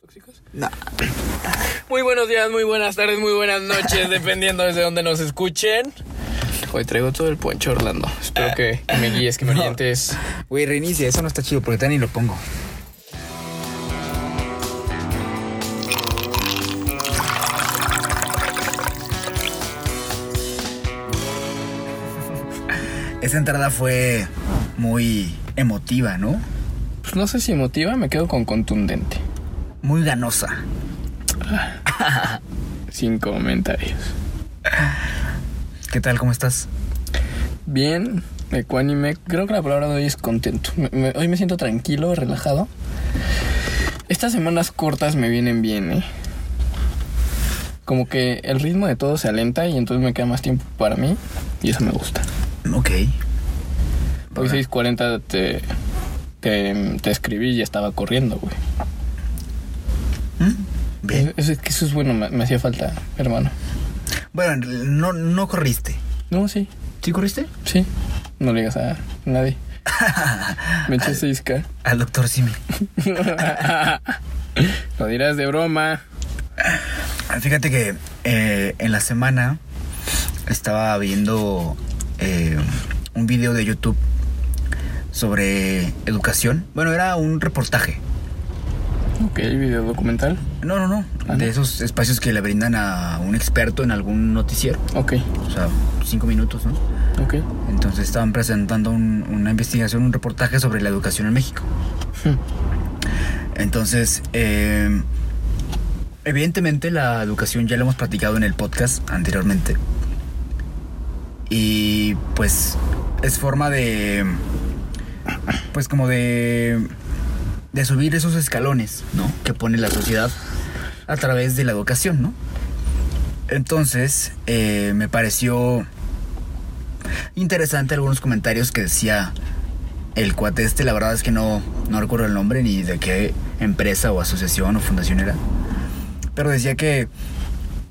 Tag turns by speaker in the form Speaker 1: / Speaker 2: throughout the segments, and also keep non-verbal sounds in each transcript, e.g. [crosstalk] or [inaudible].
Speaker 1: tóxicos?
Speaker 2: No.
Speaker 1: Muy buenos días, muy buenas tardes, muy buenas noches, [laughs] dependiendo desde donde nos escuchen. Hoy traigo todo el poncho Orlando. Espero que, que me guíes, que me orientes.
Speaker 2: Güey, reinicia, eso no está chido porque todavía ni lo pongo. [laughs] Esa entrada fue muy emotiva, ¿no?
Speaker 1: Pues no sé si motiva, me quedo con contundente.
Speaker 2: Muy ganosa. [laughs]
Speaker 1: Sin comentarios.
Speaker 2: ¿Qué tal? ¿Cómo estás?
Speaker 1: Bien, ecuánime. Creo que la palabra de hoy es contento. Me- me- hoy me siento tranquilo, relajado. Estas semanas cortas me vienen bien, ¿eh? Como que el ritmo de todo se alenta y entonces me queda más tiempo para mí y eso me gusta.
Speaker 2: Ok.
Speaker 1: Hoy 6.40 te, te, te escribí y estaba corriendo, güey.
Speaker 2: Bien.
Speaker 1: Eso, eso- eso es bueno, me, me hacía falta, hermano.
Speaker 2: Bueno, no, no corriste.
Speaker 1: No, sí,
Speaker 2: ¿Sí corriste?
Speaker 1: sí. No le digas a nadie. [laughs] Me eché 6K.
Speaker 2: Al doctor Simi. [laughs]
Speaker 1: Lo dirás de broma.
Speaker 2: Fíjate que eh, en la semana estaba viendo eh, un video de YouTube sobre educación. Bueno, era un reportaje.
Speaker 1: Ok, video documental.
Speaker 2: No, no, no.
Speaker 1: Ah,
Speaker 2: De
Speaker 1: ¿no?
Speaker 2: esos espacios que le brindan a un experto en algún noticiero.
Speaker 1: Ok,
Speaker 2: O sea, cinco minutos, ¿no?
Speaker 1: ok.
Speaker 2: Entonces estaban presentando un- una investigación, un reportaje sobre la educación en México. Entonces, eh, evidentemente la educación ya lo hemos platicado en el podcast anteriormente. Y pues es forma de, pues como de, de subir esos escalones, ¿no? Que pone la sociedad a través de la educación, ¿no? Entonces, eh, me pareció interesante algunos comentarios que decía el cuate este, la verdad es que no, no recuerdo el nombre ni de qué empresa o asociación o fundación era. Pero decía que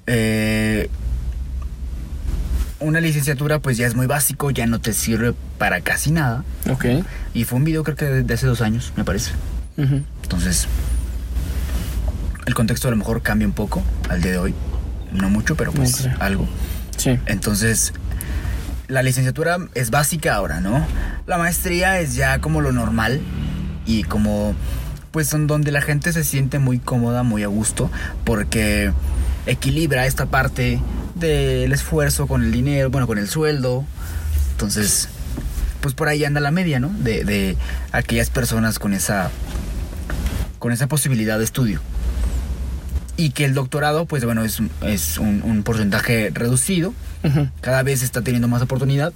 Speaker 2: eh, una licenciatura pues ya es muy básico, ya no te sirve para casi nada.
Speaker 1: Ok.
Speaker 2: Y fue un video creo que de, de hace dos años, me parece. Entonces, el contexto a lo mejor cambia un poco al día de hoy. No mucho, pero pues
Speaker 1: No
Speaker 2: algo.
Speaker 1: Sí.
Speaker 2: Entonces, la licenciatura es básica ahora, ¿no? La maestría es ya como lo normal y como, pues, son donde la gente se siente muy cómoda, muy a gusto, porque equilibra esta parte del esfuerzo con el dinero, bueno, con el sueldo. Entonces, pues por ahí anda la media, ¿no? De, de aquellas personas con esa, con esa posibilidad de estudio y que el doctorado, pues bueno, es, es un, un porcentaje reducido. Cada vez está teniendo más oportunidad.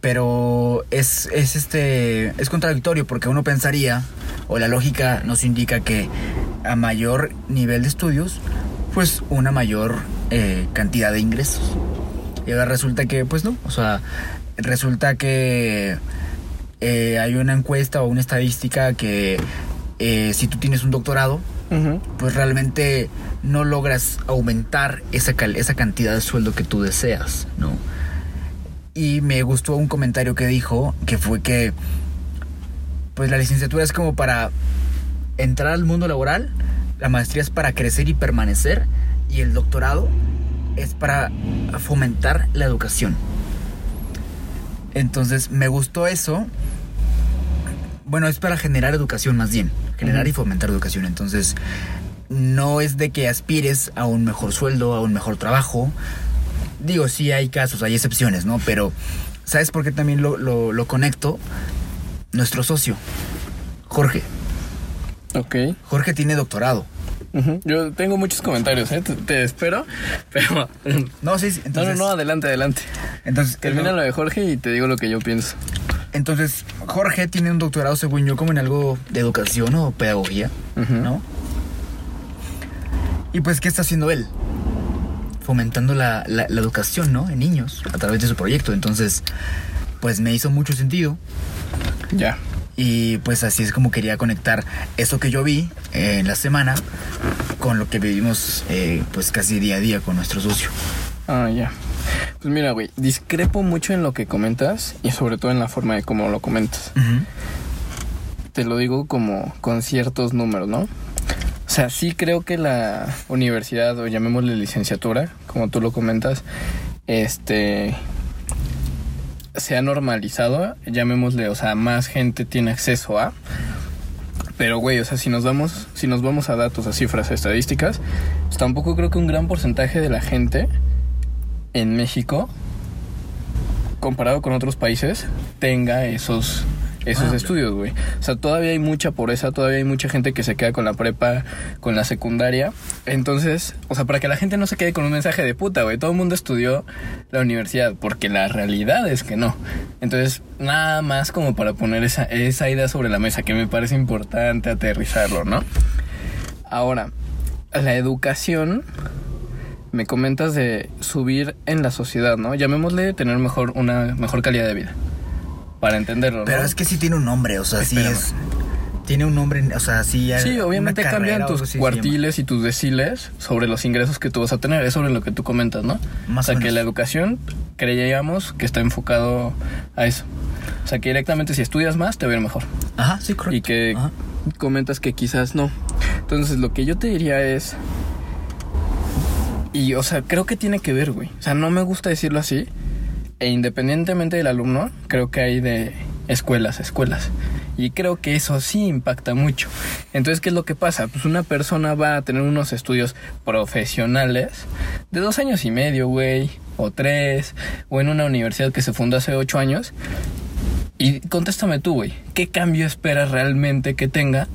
Speaker 2: Pero es, es este. es contradictorio porque uno pensaría, o la lógica nos indica que a mayor nivel de estudios, pues una mayor eh, cantidad de ingresos. Y ahora resulta que, pues no. O sea, resulta que eh, hay una encuesta o una estadística que eh, si tú tienes un doctorado, pues realmente no logras aumentar esa, esa cantidad de sueldo que tú deseas, ¿no? Y me gustó un comentario que dijo, que fue que, pues la licenciatura es como para entrar al mundo laboral, la maestría es para crecer y permanecer, y el doctorado es para fomentar la educación. Entonces me gustó eso. Bueno, es para generar educación más bien. Generar y fomentar educación. Entonces, no es de que aspires a un mejor sueldo, a un mejor trabajo. Digo, sí hay casos, hay excepciones, ¿no? Pero, ¿sabes por qué también lo, lo- lo conecto? Nuestro socio, Jorge.
Speaker 1: Ok.
Speaker 2: Jorge tiene doctorado.
Speaker 1: Yo tengo muchos comentarios, ¿eh? Te, te espero. [laughs] Pero.
Speaker 2: No, sí, entonces...
Speaker 1: no, no, adelante, adelante.
Speaker 2: Entonces,
Speaker 1: Termina lo de Jorge y te digo lo que yo pienso.
Speaker 2: entonces, Jorge tiene un doctorado, según yo, como en algo de educación o pedagogía. ¿no? Y pues, ¿qué está haciendo él? Fomentando la, la- la educación, ¿no? En niños, a través de su proyecto. Entonces, pues me hizo mucho sentido.
Speaker 1: Ya.
Speaker 2: Y pues así es como quería conectar eso que yo vi eh, en la semana con lo que vivimos eh, pues casi día a día con nuestro socio.
Speaker 1: Ah, ya. Pues mira, güey, discrepo mucho en lo que comentas y sobre todo en la forma de cómo lo comentas. Te lo digo como con ciertos números, ¿no? O sea, sí creo que la universidad, o llamémosle licenciatura, como tú lo comentas, este se ha normalizado, llamémosle, o sea, más gente tiene acceso a. Pero, güey, o sea, si nos vamos, si nos vamos a datos, a cifras, a estadísticas, pues tampoco creo que un gran porcentaje de la gente en México, comparado con otros países, tenga esos esos
Speaker 2: Ah,
Speaker 1: estudios, güey. O sea, todavía hay mucha pobreza, todavía hay mucha gente que se queda con la prepa, con la secundaria. Entonces, o sea, para que la gente no se quede con un mensaje de puta, güey. Todo el mundo estudió la universidad, porque la realidad es que no. Entonces, nada más como para poner esa, esa idea sobre la mesa, que me parece importante aterrizarlo, ¿no? Ahora, la educación, me comentas de subir en la sociedad, ¿no? Llamémosle tener mejor, una mejor calidad de vida. Para entenderlo, ¿no?
Speaker 2: Pero es que sí tiene un nombre, o sea, sí es. Tiene un nombre, o sea, sí. hay
Speaker 1: Sí, obviamente cambian tus cuartiles y tus deciles sobre los ingresos que tú vas a tener. Es sobre lo que tú comentas, ¿no?
Speaker 2: Más
Speaker 1: o sea,
Speaker 2: o
Speaker 1: que la educación creíamos que está enfocado a eso. O sea, que directamente si estudias más te va a ir mejor.
Speaker 2: Ajá, sí, correcto.
Speaker 1: Y que
Speaker 2: Ajá.
Speaker 1: comentas que quizás no. Entonces, lo que yo te diría es... Y, o sea, creo que tiene que ver, güey. O sea, no me gusta decirlo así. E independientemente del alumno, creo que hay de escuelas, escuelas. Y creo que eso sí impacta mucho. Entonces, ¿qué es lo que pasa? Pues una persona va a tener unos estudios profesionales de dos años y medio, güey, o tres, o en una universidad que se fundó hace ocho años. Y contéstame tú, güey, ¿qué cambio esperas realmente que tenga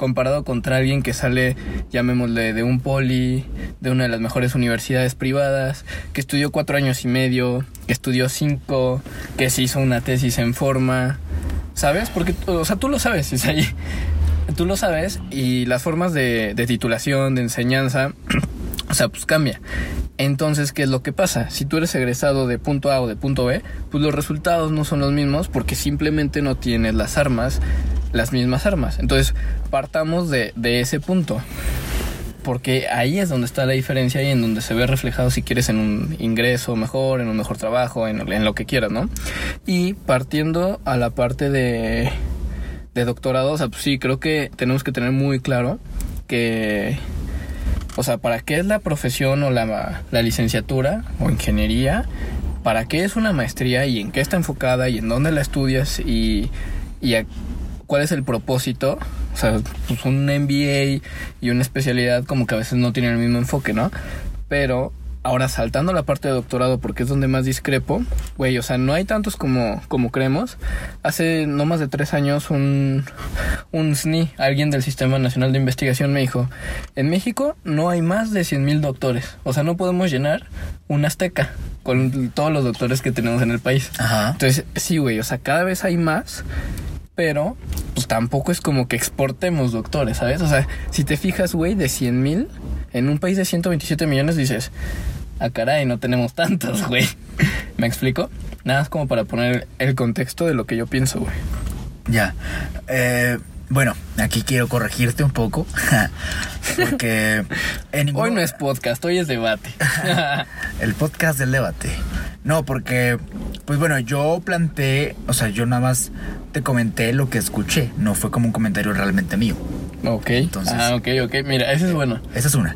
Speaker 1: comparado contra alguien que sale, llamémosle, de un poli, de una de las mejores universidades privadas, que estudió cuatro años y medio, que estudió cinco, que se hizo una tesis en forma, ¿sabes? Porque, o sea, tú lo sabes, [laughs] Isaí. Tú lo sabes y las formas de, titulación, de enseñanza, [clears throat] o sea, pues cambia. Entonces, ¿qué es lo que pasa? Si tú eres egresado de punto A o de punto B, pues los resultados no son los mismos porque simplemente no tienes las armas, las mismas armas. Entonces, partamos de ese punto. Porque ahí es donde está la diferencia y en donde se ve reflejado si quieres en un ingreso mejor, en un mejor trabajo, en, en lo que quieras, ¿no? Y partiendo a la parte de, de doctorado, o sea, pues sí, creo que tenemos que tener muy claro que, o sea, ¿para qué es la profesión o la, la licenciatura o ingeniería? ¿Para qué es una maestría y en qué está enfocada y en dónde la estudias y, y a- cuál es el propósito? O sea, pues un MBA y una especialidad como que a veces no tienen el mismo enfoque, ¿no? Pero ahora saltando la parte de doctorado, porque es donde más discrepo, güey, o sea, no hay tantos como, como creemos. Hace no más de tres años un, un SNI, alguien del Sistema Nacional de Investigación, me dijo, en México no hay más de 100 mil doctores. O sea, no podemos llenar una azteca con todos los doctores que tenemos en el país.
Speaker 2: Ajá.
Speaker 1: Entonces, sí, güey, o sea, cada vez hay más, pero pues tampoco es como que exportemos doctores, ¿sabes? O sea, si te fijas, güey, de 100 mil, en un país de 127 millones dices, ah, caray, no tenemos tantos, [laughs] güey. ¿Me explico? Nada más como para poner el contexto de lo que yo pienso, güey.
Speaker 2: Ya. Eh, bueno, aquí quiero corregirte un poco. [laughs] Porque en ningún-
Speaker 1: Hoy no es podcast, hoy es debate. [laughs]
Speaker 2: el podcast del debate. No, porque, pues bueno, yo planteé, o sea, yo nada más te comenté lo que escuché, no fue como un comentario realmente mío.
Speaker 1: ok.
Speaker 2: Entonces-
Speaker 1: ah, ok, ok. Mira, ese es bueno.
Speaker 2: Esa es una.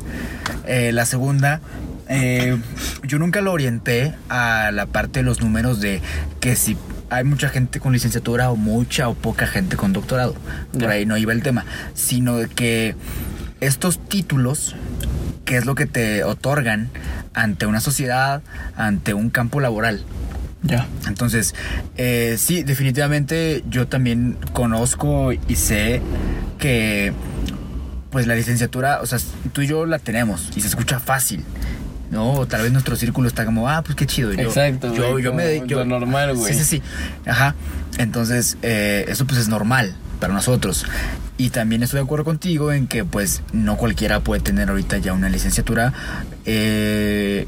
Speaker 2: Eh, la segunda, eh, yo nunca lo orienté a la parte de los números de que si hay mucha gente con licenciatura o mucha o poca gente con doctorado. Por ahí no iba el tema. Sino de que estos títulos, que es lo que te otorgan ante una sociedad, ante un campo laboral.
Speaker 1: Ya.
Speaker 2: Entonces, eh, sí, definitivamente yo también conozco y sé que pues la licenciatura, o sea, tú y yo la tenemos y se escucha fácil. No, O tal vez nuestro círculo está como, ah, pues qué chido. Yo,
Speaker 1: Exacto,
Speaker 2: Yo,
Speaker 1: güey,
Speaker 2: yo me yo,
Speaker 1: lo normal, güey.
Speaker 2: Sí, sí, sí. Ajá. Entonces, eh, eso pues es normal para nosotros. Y también estoy de acuerdo contigo en que pues no cualquiera puede tener ahorita ya una licenciatura. Eh,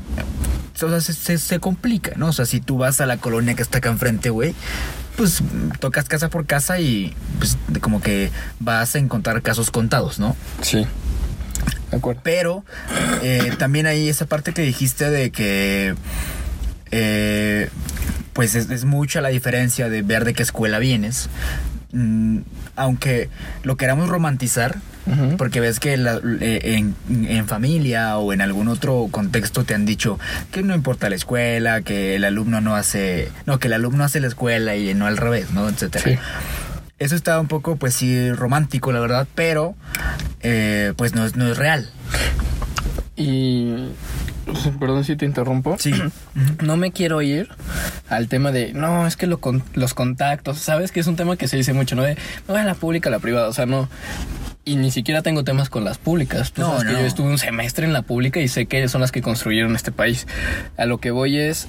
Speaker 2: o sea, se, se- se complica, ¿no? O sea, si tú vas a la colonia que está acá enfrente, güey, pues tocas casa por casa y pues como que vas a encontrar casos contados, ¿no?
Speaker 1: Sí. De acuerdo.
Speaker 2: Pero eh, también hay esa parte que dijiste de que eh, pues es, es mucha la diferencia de ver de qué escuela vienes. Mm, aunque lo queramos romantizar. Porque ves que la- eh, en, en familia o en algún otro contexto te han dicho que no importa la escuela, que el alumno no hace, no, que el alumno hace la escuela y no al revés, ¿no? Etcétera.
Speaker 1: Sí.
Speaker 2: Eso está un poco, pues sí, romántico, la verdad, pero eh, pues no es, no es real.
Speaker 1: Y. [laughs] Perdón si te interrumpo.
Speaker 2: Sí. [clears throat]
Speaker 1: No me quiero ir al tema de, no, es que lo con- los contactos, sabes que es un tema que se dice mucho, ¿no? De, a la pública, a la privada, o sea, no. Y ni siquiera tengo temas con las públicas. Tú
Speaker 2: No,
Speaker 1: sabes que yo estuve un semestre en la pública y sé que son las que construyeron este país. A lo que voy es,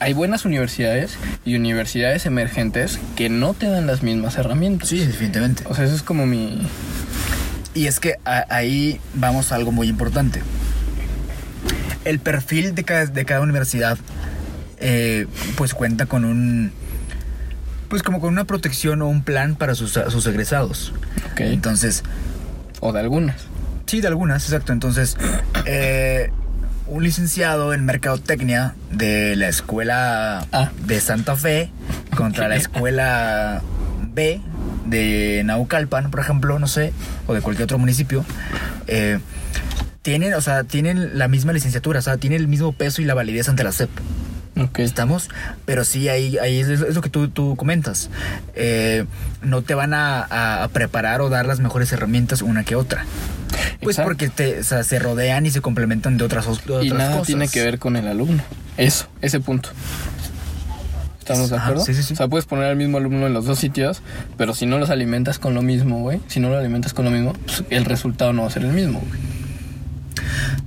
Speaker 1: hay buenas universidades y universidades emergentes que no te dan las mismas herramientas.
Speaker 2: Sí, definitivamente.
Speaker 1: O sea, eso es como mi...
Speaker 2: Y es que a- ahí vamos a algo muy importante. El perfil de cada, de cada universidad, eh, pues cuenta con un, pues como con una protección o un plan para sus, sus egresados.
Speaker 1: Ok.
Speaker 2: Entonces,
Speaker 1: O de algunas.
Speaker 2: sí, de algunas, exacto. Entonces, [clears throat] eh, un licenciado en mercadotecnia de la escuela
Speaker 1: Ah.
Speaker 2: de Santa Fe contra la escuela B de Naucalpan, por ejemplo, no sé, o de cualquier otro municipio, eh, tienen, o sea, tienen la misma licenciatura, o sea, tienen el mismo peso y la validez ante la SEP.
Speaker 1: Ok.
Speaker 2: Estamos, pero sí, ahí, ahí es, lo que tú, tú comentas. Eh, no te van a, preparar o dar las mejores herramientas una que otra. Pues
Speaker 1: Exacto.
Speaker 2: porque te, o sea, se rodean y se complementan de otras, de otras
Speaker 1: Y nada
Speaker 2: cosas.
Speaker 1: tiene que ver con el alumno. Eso, ese punto. ¿Estamos de
Speaker 2: Ajá,
Speaker 1: acuerdo?
Speaker 2: sí, sí, sí.
Speaker 1: O sea, puedes poner al mismo alumno en los dos sitios, pero si no los alimentas con lo mismo, güey, si no lo alimentas con lo mismo, pues el resultado no va a ser el mismo, güey.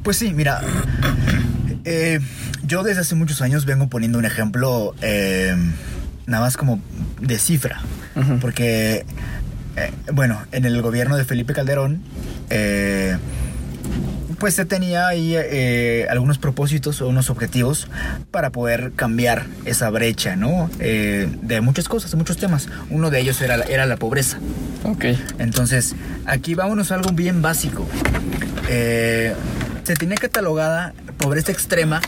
Speaker 2: Pues sí, mira, eh, yo desde hace muchos años vengo poniendo un ejemplo eh, nada más como de cifra, porque, eh, bueno, en el gobierno de Felipe Calderón, eh, pues se tenía ahí eh, algunos propósitos o unos objetivos para poder cambiar esa brecha, ¿no? Eh, de muchas cosas, de muchos temas. Uno de ellos era, la- era la pobreza.
Speaker 1: Ok.
Speaker 2: Entonces, aquí vámonos a algo bien básico. Eh, se tenía catalogada pobreza extrema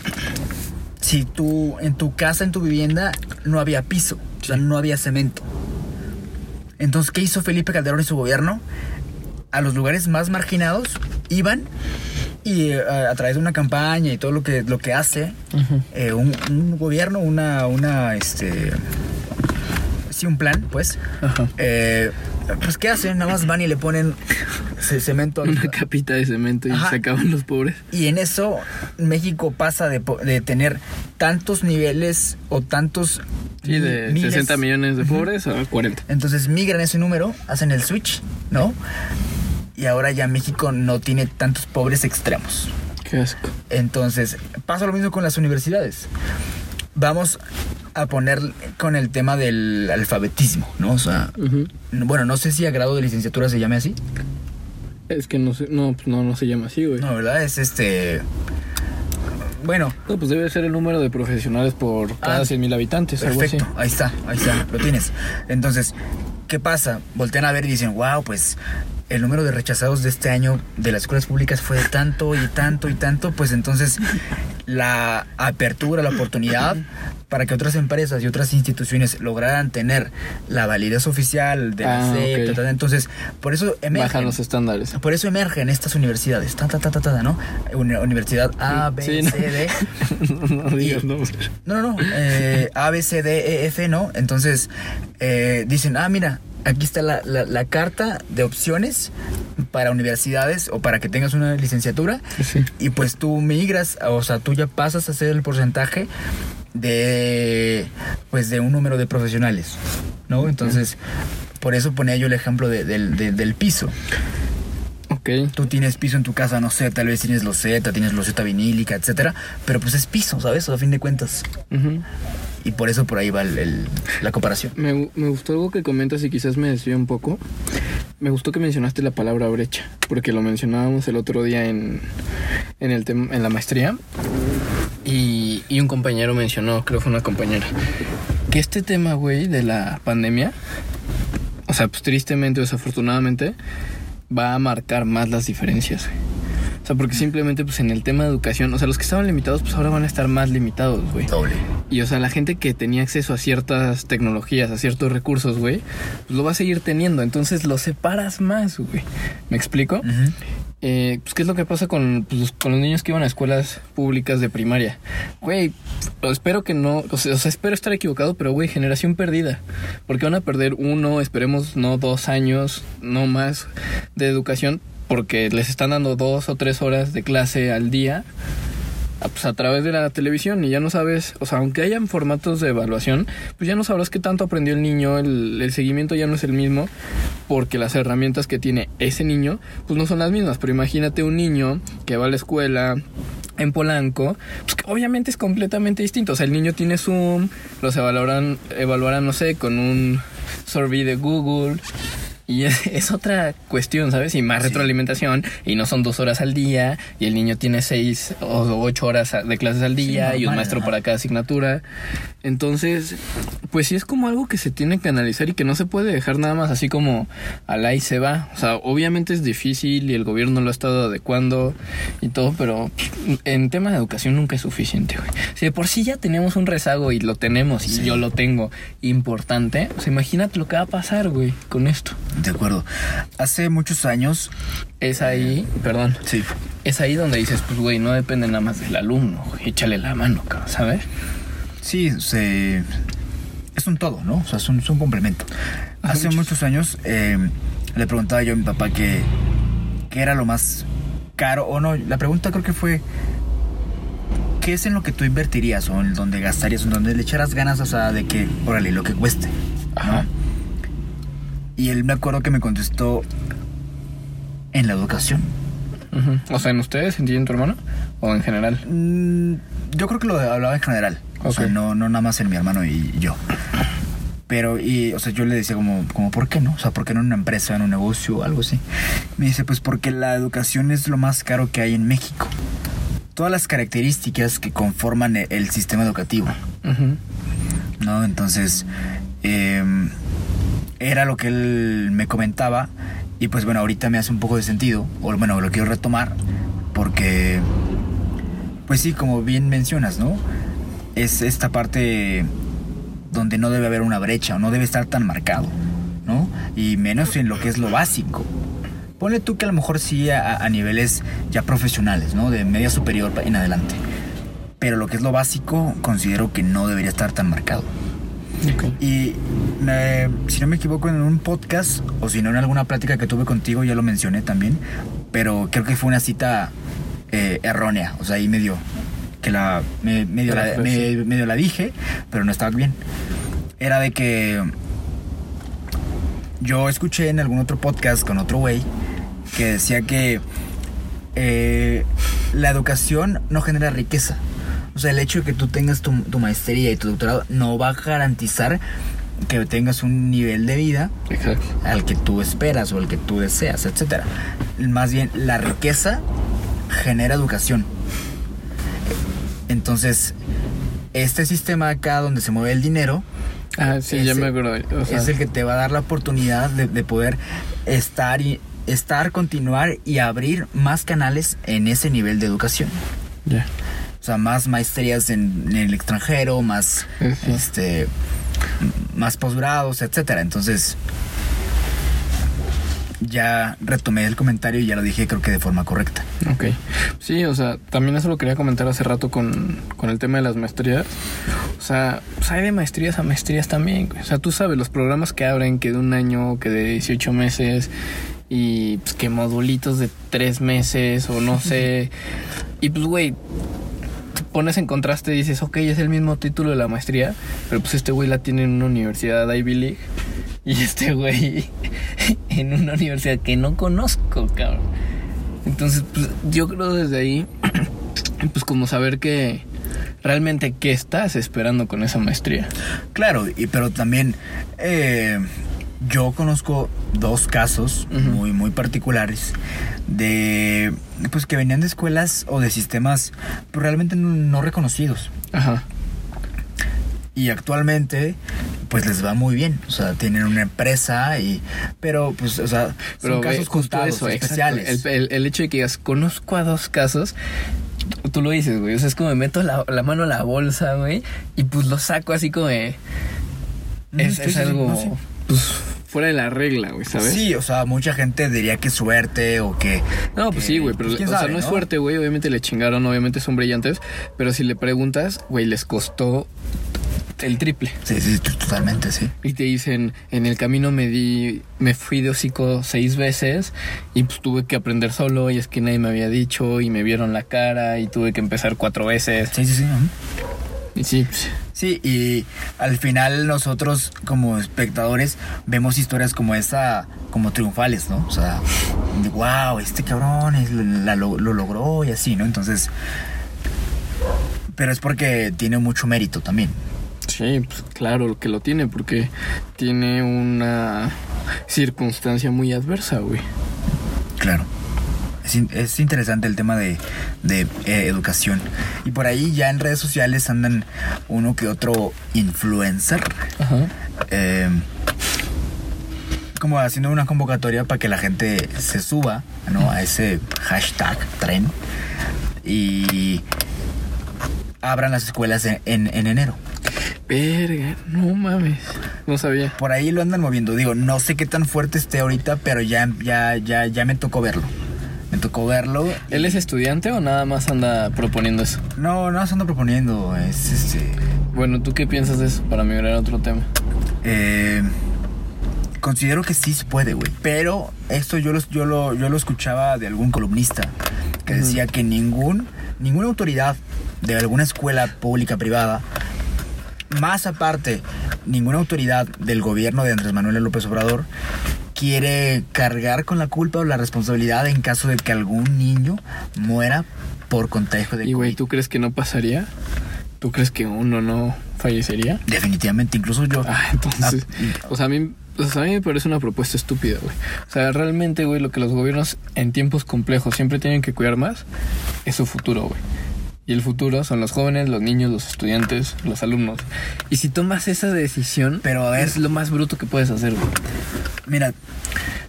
Speaker 2: si tú en tu casa, en tu vivienda, no había piso, o sea, no había cemento. Entonces, ¿qué hizo Felipe Calderón y su gobierno? A los lugares más marginados iban y eh, a, través de una campaña y todo lo que, lo que hace eh, un, un gobierno, una, una, este, sí, un plan, pues,
Speaker 1: Ajá.
Speaker 2: eh, pues, ¿qué hacen? Nada más van y le ponen ce- cemento.
Speaker 1: Una capita de cemento y
Speaker 2: Ajá.
Speaker 1: se acaban los pobres.
Speaker 2: Y en eso México pasa de, de tener tantos niveles o tantos...
Speaker 1: Sí, de
Speaker 2: mi- miles.
Speaker 1: 60 millones de pobres a 40.
Speaker 2: Entonces migran ese número, hacen el switch, ¿no? Y ahora ya México no tiene tantos pobres extremos.
Speaker 1: Qué asco.
Speaker 2: Entonces, pasa lo mismo con las universidades. Vamos a poner con el tema del alfabetismo, ¿no? O sea, bueno, no sé si a grado de licenciatura se llame así.
Speaker 1: Es que no sé, no, pues no, no se llama así, güey.
Speaker 2: No, ¿verdad? Es este... Bueno,
Speaker 1: No, pues debe ser el número de profesionales por cada
Speaker 2: Ah,
Speaker 1: 100 mil habitantes, algo así.
Speaker 2: Perfecto, ahí está, ahí está, lo tienes. Entonces, ¿qué pasa? Voltean a ver y dicen, wow, pues el número de rechazados de este año de las escuelas públicas fue de tanto y tanto y tanto, pues entonces la apertura, la oportunidad para que otras empresas y otras instituciones lograran tener la validez oficial de la
Speaker 1: Ah,
Speaker 2: ta, ta, entonces, por eso emergen.
Speaker 1: Bajan los estándares.
Speaker 2: Por eso emergen estas universidades, ta, ta, ta, ta, ta, ¿no? Uni- Universidad A, B,
Speaker 1: Sí, no.
Speaker 2: C, D. [laughs]
Speaker 1: no digas nombres.
Speaker 2: No, no, no. Eh, A, B, C, D, E, F, ¿no? Entonces eh, dicen, ah, mira, aquí está la, la- la carta de opciones para universidades o para que tengas una licenciatura.
Speaker 1: Sí.
Speaker 2: Y pues tú migras, o sea, tú ya pasas a ser el porcentaje de, pues, de un número de profesionales, ¿no? Entonces, por eso ponía yo el ejemplo de- del- de- del piso.
Speaker 1: Ok.
Speaker 2: Tú tienes piso en tu casa, no sé, tal vez tienes loseta, tienes loseta vinílica, etcétera, pero pues es piso, ¿sabes? A fin de cuentas.
Speaker 1: Ujú.
Speaker 2: Y por eso por ahí va el- la comparación.
Speaker 1: Me, me gustó algo que comentas y quizás me desvío un poco. Me gustó que mencionaste la palabra brecha, porque lo mencionábamos el otro día en, en, el en la maestría. Y, y un compañero mencionó, creo que fue una compañera, que este tema, güey, de la pandemia, o sea, pues tristemente o desafortunadamente, va a marcar más las diferencias. O sea, porque simplemente pues en el tema de educación, o sea, los que estaban limitados pues ahora van a estar más limitados, güey.
Speaker 2: Doble.
Speaker 1: Y o sea, la gente que tenía acceso a ciertas tecnologías, a ciertos recursos, güey, pues lo va a seguir teniendo. Entonces lo separas más, güey. ¿Me explico? Eh, pues, ¿qué es lo que pasa con, pues, con los niños que iban a escuelas públicas de primaria? Güey, espero que no, o sea, o sea, espero estar equivocado, pero güey, generación perdida. Porque van a perder uno, esperemos no dos años, no más de educación, porque les están dando dos o tres horas de clase al día. a- Pues a través de la televisión y ya no sabes, o sea, aunque hayan formatos de evaluación, pues ya no sabrás qué tanto aprendió el niño, el, el seguimiento ya no es el mismo, porque las herramientas que tiene ese niño, pues no son las mismas. Pero imagínate un niño que va a la escuela en Polanco, pues que obviamente es completamente distinto. O sea, el niño tiene Zoom, los evaluarán, evaluarán, no sé, con un survey de Google. Y es, [laughs] es otra cuestión, ¿sabes? Y más retroalimentación. Y no son dos horas al día. Y el niño tiene seis o ocho horas de clases al día. y un maestro para cada asignatura. Entonces, pues sí es como algo que se tiene que analizar y que no se puede dejar nada más así como al ahí se va. O sea, obviamente es difícil y el gobierno lo ha estado adecuando y todo, pero en tema de educación nunca es suficiente, güey. Si de por sí ya tenemos un rezago y lo tenemos y yo lo tengo importante, o sea, imagínate lo que va a pasar, güey, con esto.
Speaker 2: De acuerdo. Hace muchos años.
Speaker 1: Es ahí, perdón,
Speaker 2: Sí.
Speaker 1: es ahí donde dices, pues, güey, no depende nada más del alumno, güey, échale la mano, ¿sabes?
Speaker 2: Sí, se. Es un todo, ¿no? O sea, es un, es un complemento.
Speaker 1: Hace muchos-
Speaker 2: muchos años eh, le preguntaba yo a mi papá que. ¿Qué era lo más caro? O no, la pregunta creo que fue. ¿Qué es en lo que tú invertirías o en donde gastarías, en donde le echaras ganas, o sea, de que, órale, lo que cueste?
Speaker 1: Ajá.
Speaker 2: Y él me acuerdo que me contestó en la educación.
Speaker 1: Ujú. O sea, ¿en ustedes, en ti y en tu hermano? ¿O en general?
Speaker 2: Mm, yo creo que lo hablaba en general. O sea,
Speaker 1: Ok.
Speaker 2: no, no nada más en mi hermano y yo. Pero, y, o sea, yo le decía como, como, ¿por qué no? O sea, ¿por qué no en una empresa, en un negocio o algo así? Me dice, pues porque la educación es lo más caro que hay en México. Todas las características que conforman e- el sistema educativo. ¿no? Entonces, eh, era lo que él me comentaba y pues bueno, ahorita me hace un poco de sentido, o bueno, lo quiero retomar porque, pues sí, como bien mencionas, ¿no? Es esta parte donde no debe haber una brecha o no debe estar tan marcado, ¿no? Y menos en lo que es lo básico. Ponle tú que a lo mejor sí a, a niveles ya profesionales, ¿no? De media superior en adelante. Pero lo que es lo básico considero que no debería estar tan marcado.
Speaker 1: Ok.
Speaker 2: Y eh, si no me equivoco en un podcast o si no en alguna plática que tuve contigo ya lo mencioné también, pero creo que fue una cita eh, errónea, o sea, ahí medio que la me- medio, la,
Speaker 1: Pero, pues,
Speaker 2: me- medio la dije, pero no estaba bien. Era de que yo escuché en algún otro podcast con otro güey que decía que eh, la educación no genera riqueza. O sea, el hecho de que tú tengas tu, tu maestría y tu doctorado no va a garantizar que tengas un nivel de vida
Speaker 1: Exacto.
Speaker 2: al que tú esperas o al que tú deseas, etc. Más bien, la riqueza genera educación. Entonces, este sistema acá donde se mueve el dinero
Speaker 1: Ah, sí, ya me acuerdo. O sea,
Speaker 2: es el que te va a dar la oportunidad de, de poder estar y estar, continuar y abrir más canales en ese nivel de educación.
Speaker 1: ya.
Speaker 2: O sea, más maestrías en, en el extranjero, más
Speaker 1: sí.
Speaker 2: este más posgrados, etcétera. Entonces ya retomé el comentario y ya lo dije creo que de forma correcta.
Speaker 1: Ok. Sí, o sea, también eso lo quería comentar hace rato con, con el tema de las maestrías. O sea, pues hay de maestrías a maestrías también. O sea, tú sabes, los programas que abren, que de un año, que de 18 meses, y pues que modulitos de 3 meses, o no sé. Y pues, güey, pones en contraste y dices, ok, es el mismo título de la maestría, pero pues este güey la tiene en una universidad Ivy League. Y este güey [laughs] en una universidad que no conozco, cabrón. Entonces, pues yo creo desde ahí, [clears throat] pues como saber que realmente qué estás esperando con esa maestría.
Speaker 2: Claro, y, pero también eh, yo conozco dos casos muy, muy particulares de pues que venían de escuelas o de sistemas pues, realmente no reconocidos.
Speaker 1: Ajá.
Speaker 2: Y actualmente, pues les va muy bien. O sea, tienen una empresa y. Pero, pues, o sea,
Speaker 1: Pero
Speaker 2: son casos
Speaker 1: justo
Speaker 2: contados,
Speaker 1: eso,
Speaker 2: especiales.
Speaker 1: El, el- el hecho de que digas, conozco a dos casos, tú lo dices, güey. O sea, es como me meto la, la mano a la bolsa, güey, y pues lo saco así como de. Es,
Speaker 2: sí,
Speaker 1: es
Speaker 2: sí, sí,
Speaker 1: algo,
Speaker 2: no, sí.
Speaker 1: pues, fuera de la regla, güey, ¿sabes?
Speaker 2: Sí, o sea, mucha gente diría que suerte o que.
Speaker 1: No, pues
Speaker 2: que-
Speaker 1: sí, güey, pero
Speaker 2: pues, quién
Speaker 1: o sea, no es fuerte, güey, obviamente le chingaron, obviamente son brillantes, pero si le preguntas, güey, les costó el triple.
Speaker 2: Sí, sí, totalmente, sí.
Speaker 1: Y te dicen, en el camino me di, me fui de hocico seis veces y pues tuve que aprender solo y es que nadie me había dicho y me vieron la cara y tuve que empezar cuatro veces.
Speaker 2: Sí, sí, sí. ujú.
Speaker 1: Y sí, pues,
Speaker 2: Sí, y al final nosotros como espectadores vemos historias como esta como triunfales, ¿no? O sea, wow, este cabrón es- la- lo, lo logró y así, ¿no? Entonces, pero es porque tiene mucho mérito también.
Speaker 1: Sí, pues claro que lo tiene porque tiene una circunstancia muy adversa, güey.
Speaker 2: Claro. Es, in- es interesante el tema de, de, eh, educación. Y por ahí ya en redes sociales andan uno que otro influencer.
Speaker 1: Ajá.
Speaker 2: eh, como haciendo una convocatoria para que la gente se suba ¿no? a ese hashtag tren y abran las escuelas en, en- en enero.
Speaker 1: Verga, no mames. No sabía.
Speaker 2: Por ahí lo andan moviendo. Digo, no sé qué tan fuerte esté ahorita, pero ya, ya, ya, ya me tocó verlo. Me tocó verlo. y-
Speaker 1: ¿Él es estudiante o nada más anda proponiendo eso?
Speaker 2: No, no se ando proponiendo. Es este.
Speaker 1: Bueno, ¿tú qué piensas de eso para migrar a otro tema?
Speaker 2: Eh, considero que sí se puede, güey. Pero esto yo lo, yo, lo, yo lo escuchaba de algún columnista que decía que ningún, ninguna autoridad de alguna escuela pública privada, más aparte, ninguna autoridad del gobierno de Andrés Manuel López Obrador quiere cargar con la culpa o la responsabilidad en caso de que algún niño muera por contagio de
Speaker 1: Y güey,
Speaker 2: COVID.
Speaker 1: ¿tú crees que no pasaría? ¿Tú crees que uno no fallecería?
Speaker 2: Definitivamente, incluso yo.
Speaker 1: Ah, entonces,
Speaker 2: Ah,
Speaker 1: o sea, a mí, o sea, a mí me parece una propuesta estúpida, güey. O sea, realmente, güey, lo que los gobiernos en tiempos complejos siempre tienen que cuidar más es su futuro, güey. Y el futuro son los jóvenes, los niños, los estudiantes, los alumnos. Y si tomas esa decisión,
Speaker 2: Pero
Speaker 1: es lo más bruto que puedes hacer, güey.
Speaker 2: Mira,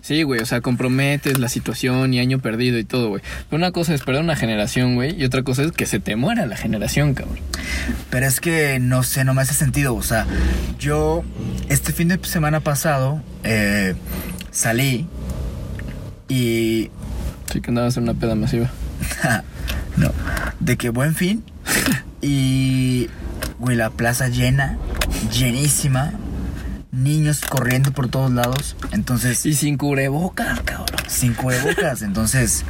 Speaker 1: Sí, güey, o sea, comprometes la situación y año perdido y todo, güey. Pero una cosa es perder una generación, güey, y otra cosa es que se te muera la generación, cabrón.
Speaker 2: Pero es que no sé, no me hace sentido. O sea, yo este fin de semana pasado eh, salí y.
Speaker 1: Sí que andabas en una peda masiva. [laughs]
Speaker 2: no, de que buen fin. Y. Güey, la plaza llena, llenísima. Niños corriendo por todos lados. Entonces,
Speaker 1: Y sin cubrebocas, cabrón.
Speaker 2: sin cubrebocas. Entonces,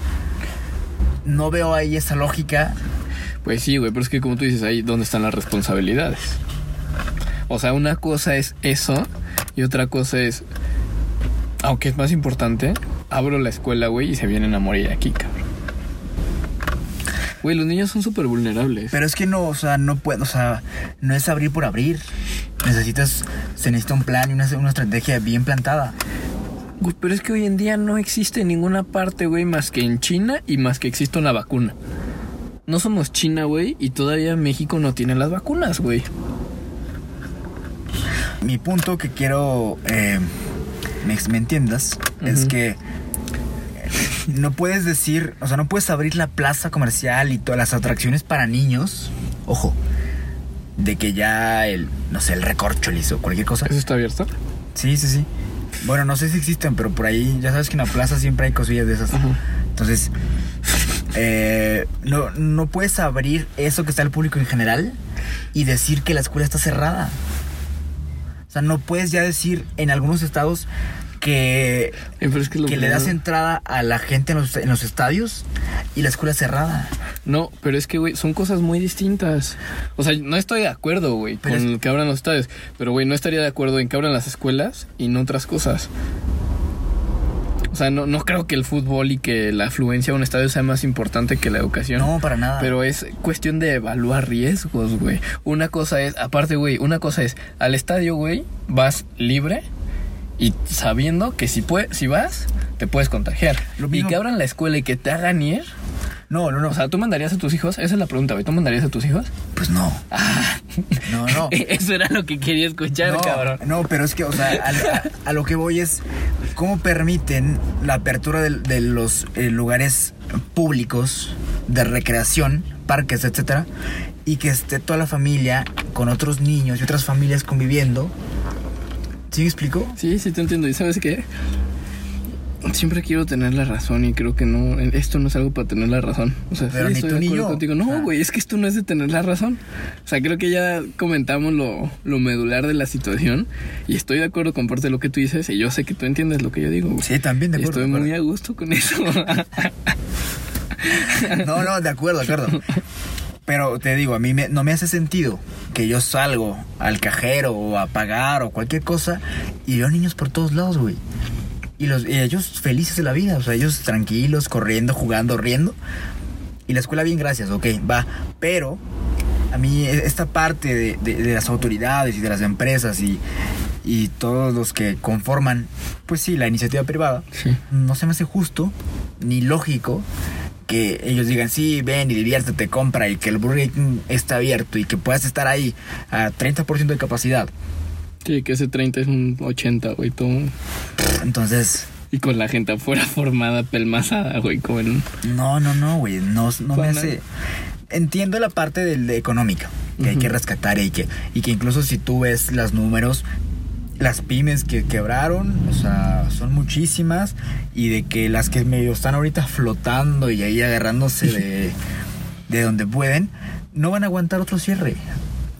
Speaker 2: no veo ahí esa lógica.
Speaker 1: Pues sí, güey, pero es que como tú dices, ahí dónde están las responsabilidades. O sea, una cosa es eso y otra cosa es, aunque es más importante, abro la escuela, güey, y se vienen a morir aquí, cabrón. Güey, los niños son súper vulnerables.
Speaker 2: Pero es que no, o sea, no puedo, o sea, no es abrir por abrir. Necesitas, se necesita un plan y una, una estrategia bien plantada.
Speaker 1: Güey, pero es que hoy en día no existe en ninguna parte, güey, más que en China y más que existe una vacuna. No somos China, güey, y todavía México no tiene las vacunas, güey.
Speaker 2: Mi punto que quiero eh, me, me entiendas es que no puedes decir, o sea, no puedes abrir la plaza comercial y todas las atracciones para niños. Ojo, de que ya el, no sé, el recorcholis o cualquier cosa.
Speaker 1: ¿Eso está abierto?
Speaker 2: Sí, sí, sí. Bueno, no sé si existen, pero por ahí ya sabes que en la plaza siempre hay cosillas de esas. Entonces, eh, no, no puedes abrir eso que está al público en general y decir que la escuela está cerrada. O sea, no puedes ya decir en algunos estados que,
Speaker 1: es que,
Speaker 2: le das entrada a la gente en los, en los estadios y la escuela cerrada.
Speaker 1: No, pero es que, güey, son cosas muy distintas. O sea, no estoy de acuerdo, güey, con
Speaker 2: es-
Speaker 1: que abran los estadios. Pero, güey, no estaría de acuerdo en que abran las escuelas y no otras cosas. O sea, no, no creo que el fútbol y que la afluencia a un estadio sea más importante que la educación.
Speaker 2: No, para nada.
Speaker 1: Pero es cuestión de evaluar riesgos, güey. Una cosa es, aparte, güey, una cosa es, al estadio, güey, vas libre y sabiendo que si, puede, si vas, te puedes contagiar.
Speaker 2: Lo
Speaker 1: Y que abran la escuela y que te hagan ir,
Speaker 2: No, no, no.
Speaker 1: O sea, ¿tú mandarías a tus hijos? Esa es la pregunta, güey. ¿Tú mandarías a tus hijos?
Speaker 2: pues no.
Speaker 1: Ah,
Speaker 2: No, no. [laughs]
Speaker 1: Eso era lo que quería escuchar,
Speaker 2: no,
Speaker 1: cabrón.
Speaker 2: no, pero es que, o sea, a, a- a lo que voy es cómo permiten la apertura de, de los eh, lugares públicos de recreación, parques, etcétera, y que esté toda la familia con otros niños y otras familias conviviendo. ¿Sí me explico?
Speaker 1: Sí, sí te entiendo. ¿Y sabes qué? Siempre quiero tener la razón y creo que no, esto no es algo para tener la razón. O sea,
Speaker 2: Pero
Speaker 1: sí,
Speaker 2: ni
Speaker 1: estoy
Speaker 2: tú
Speaker 1: de
Speaker 2: ni yo.
Speaker 1: contigo. No, güey, es que esto no es de tener la razón. O sea, creo que ya comentamos lo, lo medular de la situación y estoy de acuerdo con parte de lo que tú dices y yo sé que tú entiendes lo que yo digo.
Speaker 2: Sí, también de
Speaker 1: Y
Speaker 2: acuerdo.
Speaker 1: estoy
Speaker 2: de
Speaker 1: muy a gusto con eso. [laughs]
Speaker 2: No, no, de acuerdo, de acuerdo. [laughs] Pero te digo, a mí me- no me hace sentido que yo salgo al cajero o a pagar o cualquier cosa y veo niños por todos lados, güey. Y, los, y ellos felices de la vida, o sea, ellos tranquilos, corriendo, jugando, riendo. Y la escuela bien, gracias, ok, va. Pero a mí e- esta parte de, de- de las autoridades y de las empresas y, y todos los que conforman, pues sí, la iniciativa privada,
Speaker 1: Sí.
Speaker 2: no se me hace justo ni lógico que ellos digan, sí, ven y diviértete, compra y que el Burger King está abierto y que puedas estar ahí a 30% de capacidad.
Speaker 1: Sí, que ese 30 es un 80, güey, todo.
Speaker 2: Entonces,
Speaker 1: Y con la gente afuera formada, pelmazada, güey, como en...
Speaker 2: no, no, no, güey, no, no me hace... Entiendo la parte del, de económica, que hay que rescatar y que, y que incluso si tú ves los números, las pymes que quebraron, o sea, son muchísimas y de que las que medio están ahorita flotando y ahí agarrándose de, de donde pueden, no van a aguantar otro cierre.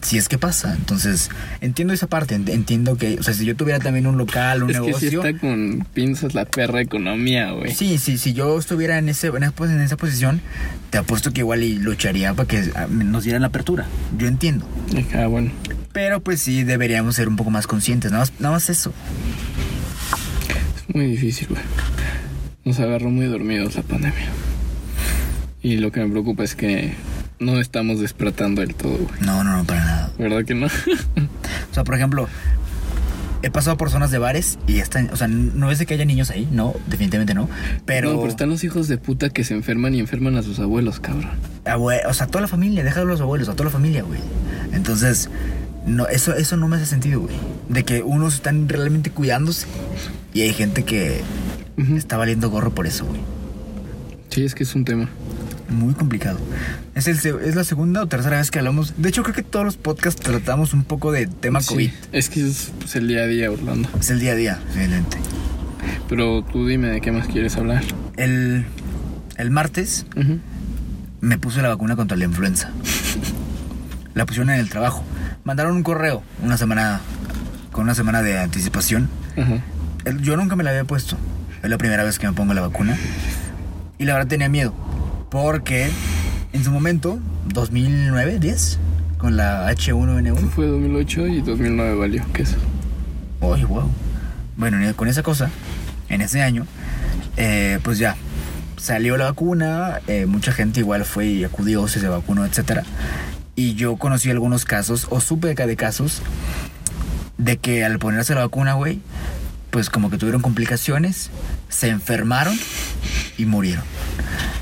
Speaker 2: Si es que pasa. Entonces, entiendo esa parte. ent- Entiendo que, o sea, si yo tuviera también un local, un
Speaker 1: es que sí
Speaker 2: negocio.
Speaker 1: está con pinzas la perra economía, güey.
Speaker 2: Sí, sí, si yo estuviera en, ese, en, esa, en esa posición, te apuesto que igual y lucharía para que ah, nos dieran la apertura. Yo entiendo.
Speaker 1: Ah, bueno.
Speaker 2: Pero pues sí, deberíamos ser un poco más conscientes. Nada más, nada más eso.
Speaker 1: Es muy difícil, güey. Nos agarró muy dormidos la pandemia. Y lo que me preocupa es que no estamos despertando del todo, güey.
Speaker 2: No, no, no, para nada.
Speaker 1: ¿Verdad que no? [laughs]
Speaker 2: O sea, por ejemplo, he pasado por zonas de bares y están, o sea, no es de que haya niños ahí, no, definitivamente no. Pero,
Speaker 1: No, pero están los hijos de puta que se enferman y enferman a sus abuelos, cabrón.
Speaker 2: abue- o sea, toda la familia, déjalo a los abuelos, a toda la familia, güey. Entonces, no, eso, eso no me hace sentido, güey. De que unos están realmente cuidándose y hay gente que está valiendo gorro por eso, güey.
Speaker 1: Sí, es que es un tema.
Speaker 2: Muy complicado. Es, el, es la segunda o tercera vez que hablamos. De hecho, creo que todos los podcasts tratamos un poco de tema
Speaker 1: Sí,
Speaker 2: COVID.
Speaker 1: es que es pues, el día a día, Orlando.
Speaker 2: Es el día a día, evidente.
Speaker 1: Pero tú dime de qué más quieres hablar.
Speaker 2: El, el martes me puse la vacuna contra la influenza. [laughs] La pusieron en el trabajo. Mandaron un correo una semana con una semana de anticipación.
Speaker 1: Ajá.
Speaker 2: El- Yo nunca me la había puesto. Es la primera vez que me pongo la vacuna. Y la verdad tenía miedo. Porque en su momento, 2009, 10, con la H1N1.
Speaker 1: Fue 2008 y 2009 valió. ¿Qué es?
Speaker 2: Oye, wow. Bueno, con esa cosa, en ese año, eh, pues ya salió la vacuna, eh, mucha gente igual fue y acudió, se vacunó, etcétera. Y yo conocí algunos casos, o supe de casos, de que al ponerse la vacuna, güey, pues como que tuvieron complicaciones, se enfermaron y murieron.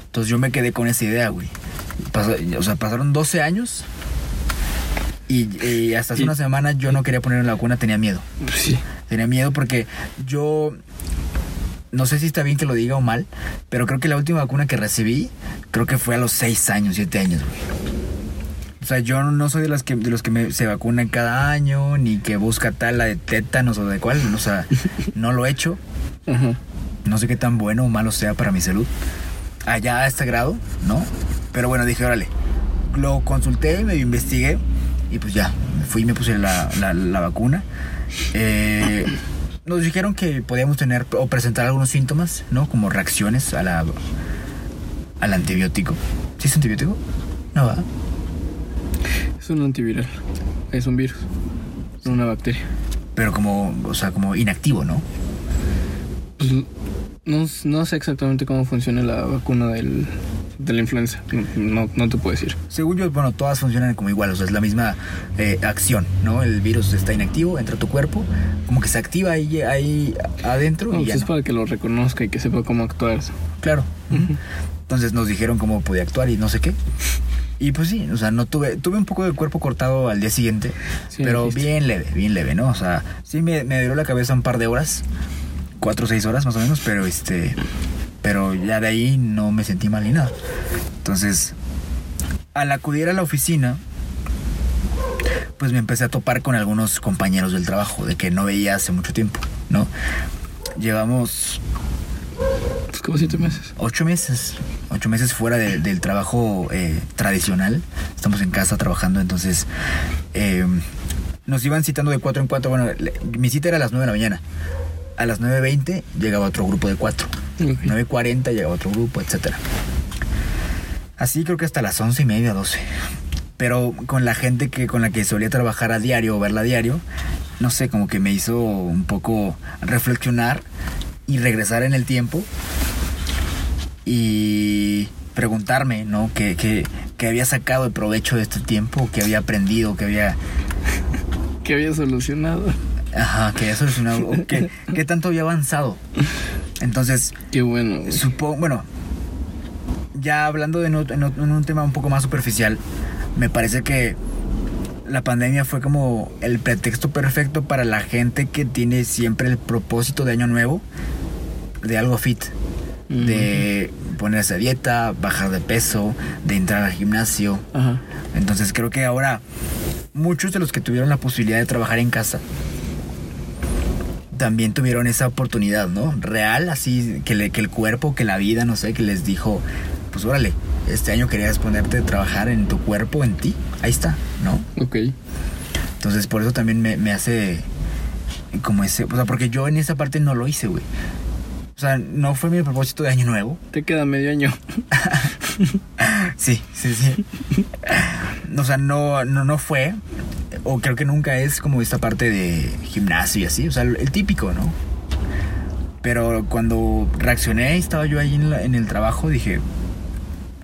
Speaker 2: Entonces yo me quedé con esa idea, güey. Pasó- o sea, pasaron 12 años y, y hasta hace
Speaker 1: Y-
Speaker 2: una semana yo no quería ponerme la vacuna, tenía miedo.
Speaker 1: Sí.
Speaker 2: Tenía miedo porque yo no sé si está bien que lo diga o mal, pero creo que la última vacuna que recibí, creo que fue a los 6 años, 7 años, güey. O sea, yo no soy de las que de los que me- se vacunan cada año, ni que busca tal la de tétanos o de cuál, o sea, [laughs] no lo he hecho.
Speaker 1: Ajá.
Speaker 2: No sé qué tan bueno o malo sea para mi salud. Allá a este grado, ¿no? Pero bueno, dije, órale. Lo consulté, me investigué y pues ya, me fui y me puse la, la- la vacuna. Eh, nos dijeron que podíamos tener o presentar algunos síntomas, ¿no? Como reacciones a la, al antibiótico. ¿Sí es antibiótico? No va.
Speaker 1: Es un antiviral. Es un virus. No una bacteria.
Speaker 2: Pero como, o sea, como inactivo, ¿no?
Speaker 1: Pues, no, no sé exactamente cómo funciona la vacuna del, de la influenza. No, no te puedo decir.
Speaker 2: Según yo, bueno, todas funcionan como igual, o sea, es la misma eh, acción, ¿no? El virus está inactivo, entra a tu cuerpo, como que se activa ahí, ahí adentro
Speaker 1: No,
Speaker 2: y
Speaker 1: pues
Speaker 2: ya
Speaker 1: es
Speaker 2: no.
Speaker 1: para que lo reconozca y que sepa cómo actuar.
Speaker 2: Claro. Entonces nos dijeron cómo podía actuar y no sé qué. Y pues sí, o sea, no tuve, tuve un poco de cuerpo cortado al día siguiente,
Speaker 1: Sí,
Speaker 2: pero
Speaker 1: dijiste.
Speaker 2: bien leve, bien leve, ¿no? O sea, sí me, me dio la cabeza un par de horas, cuatro o seis horas más o menos, pero este, pero ya de ahí no me sentí mal ni nada. Entonces, al acudir a la oficina, pues me empecé a topar con algunos compañeros del trabajo, de que no veía hace mucho tiempo, ¿no? Llevamos
Speaker 1: Pues como siete meses.
Speaker 2: ocho meses, ocho meses fuera de- del trabajo eh, tradicional. Estamos en casa trabajando, entonces eh, nos iban citando de cuatro en cuatro. Bueno, le- mi cita era a las nueve de la mañana. A las 9.20 llegaba otro grupo de cuatro.
Speaker 1: Ok.
Speaker 2: 9.40 llegaba otro grupo, etcétera. Así creo que hasta las once y media, 12. Pero con la gente que con la que solía trabajar a diario o verla a diario, no sé, como que me hizo un poco reflexionar y regresar en el tiempo y preguntarme, ¿no? ¿Qué, qué, qué había sacado de provecho de este tiempo? ¿Qué había aprendido? ¿Qué había, [laughs]
Speaker 1: Que había solucionado.
Speaker 2: ajá, que había solucionado? ¿Qué, qué tanto había avanzado? Entonces,
Speaker 1: Qué bueno.
Speaker 2: Supongo, bueno, ya hablando de en un tema un poco más superficial, me parece que la pandemia fue como el pretexto perfecto para la gente que tiene siempre el propósito de año nuevo de algo fit, de ponerse a dieta, bajar de peso, de entrar al gimnasio.
Speaker 1: Ajá.
Speaker 2: Entonces creo que ahora muchos de los que tuvieron la posibilidad de trabajar en casa también tuvieron esa oportunidad, ¿no? Real, así que, le- que el cuerpo, que la vida, no sé, que les dijo, pues órale, este año querías ponerte a trabajar en tu cuerpo, en ti, ahí está, ¿no?
Speaker 1: Ok.
Speaker 2: Entonces por eso también me, me hace como ese, o sea, porque yo en esa parte no lo hice, güey. O sea, no fue mi propósito de año nuevo,
Speaker 1: Te queda medio año. [laughs]
Speaker 2: Sí, sí, sí. O sea, no, no, no fue, o creo que nunca es como esta parte de gimnasio y así, o sea, el típico, ¿no? Pero cuando reaccioné y estaba yo ahí en, la- en el trabajo, dije,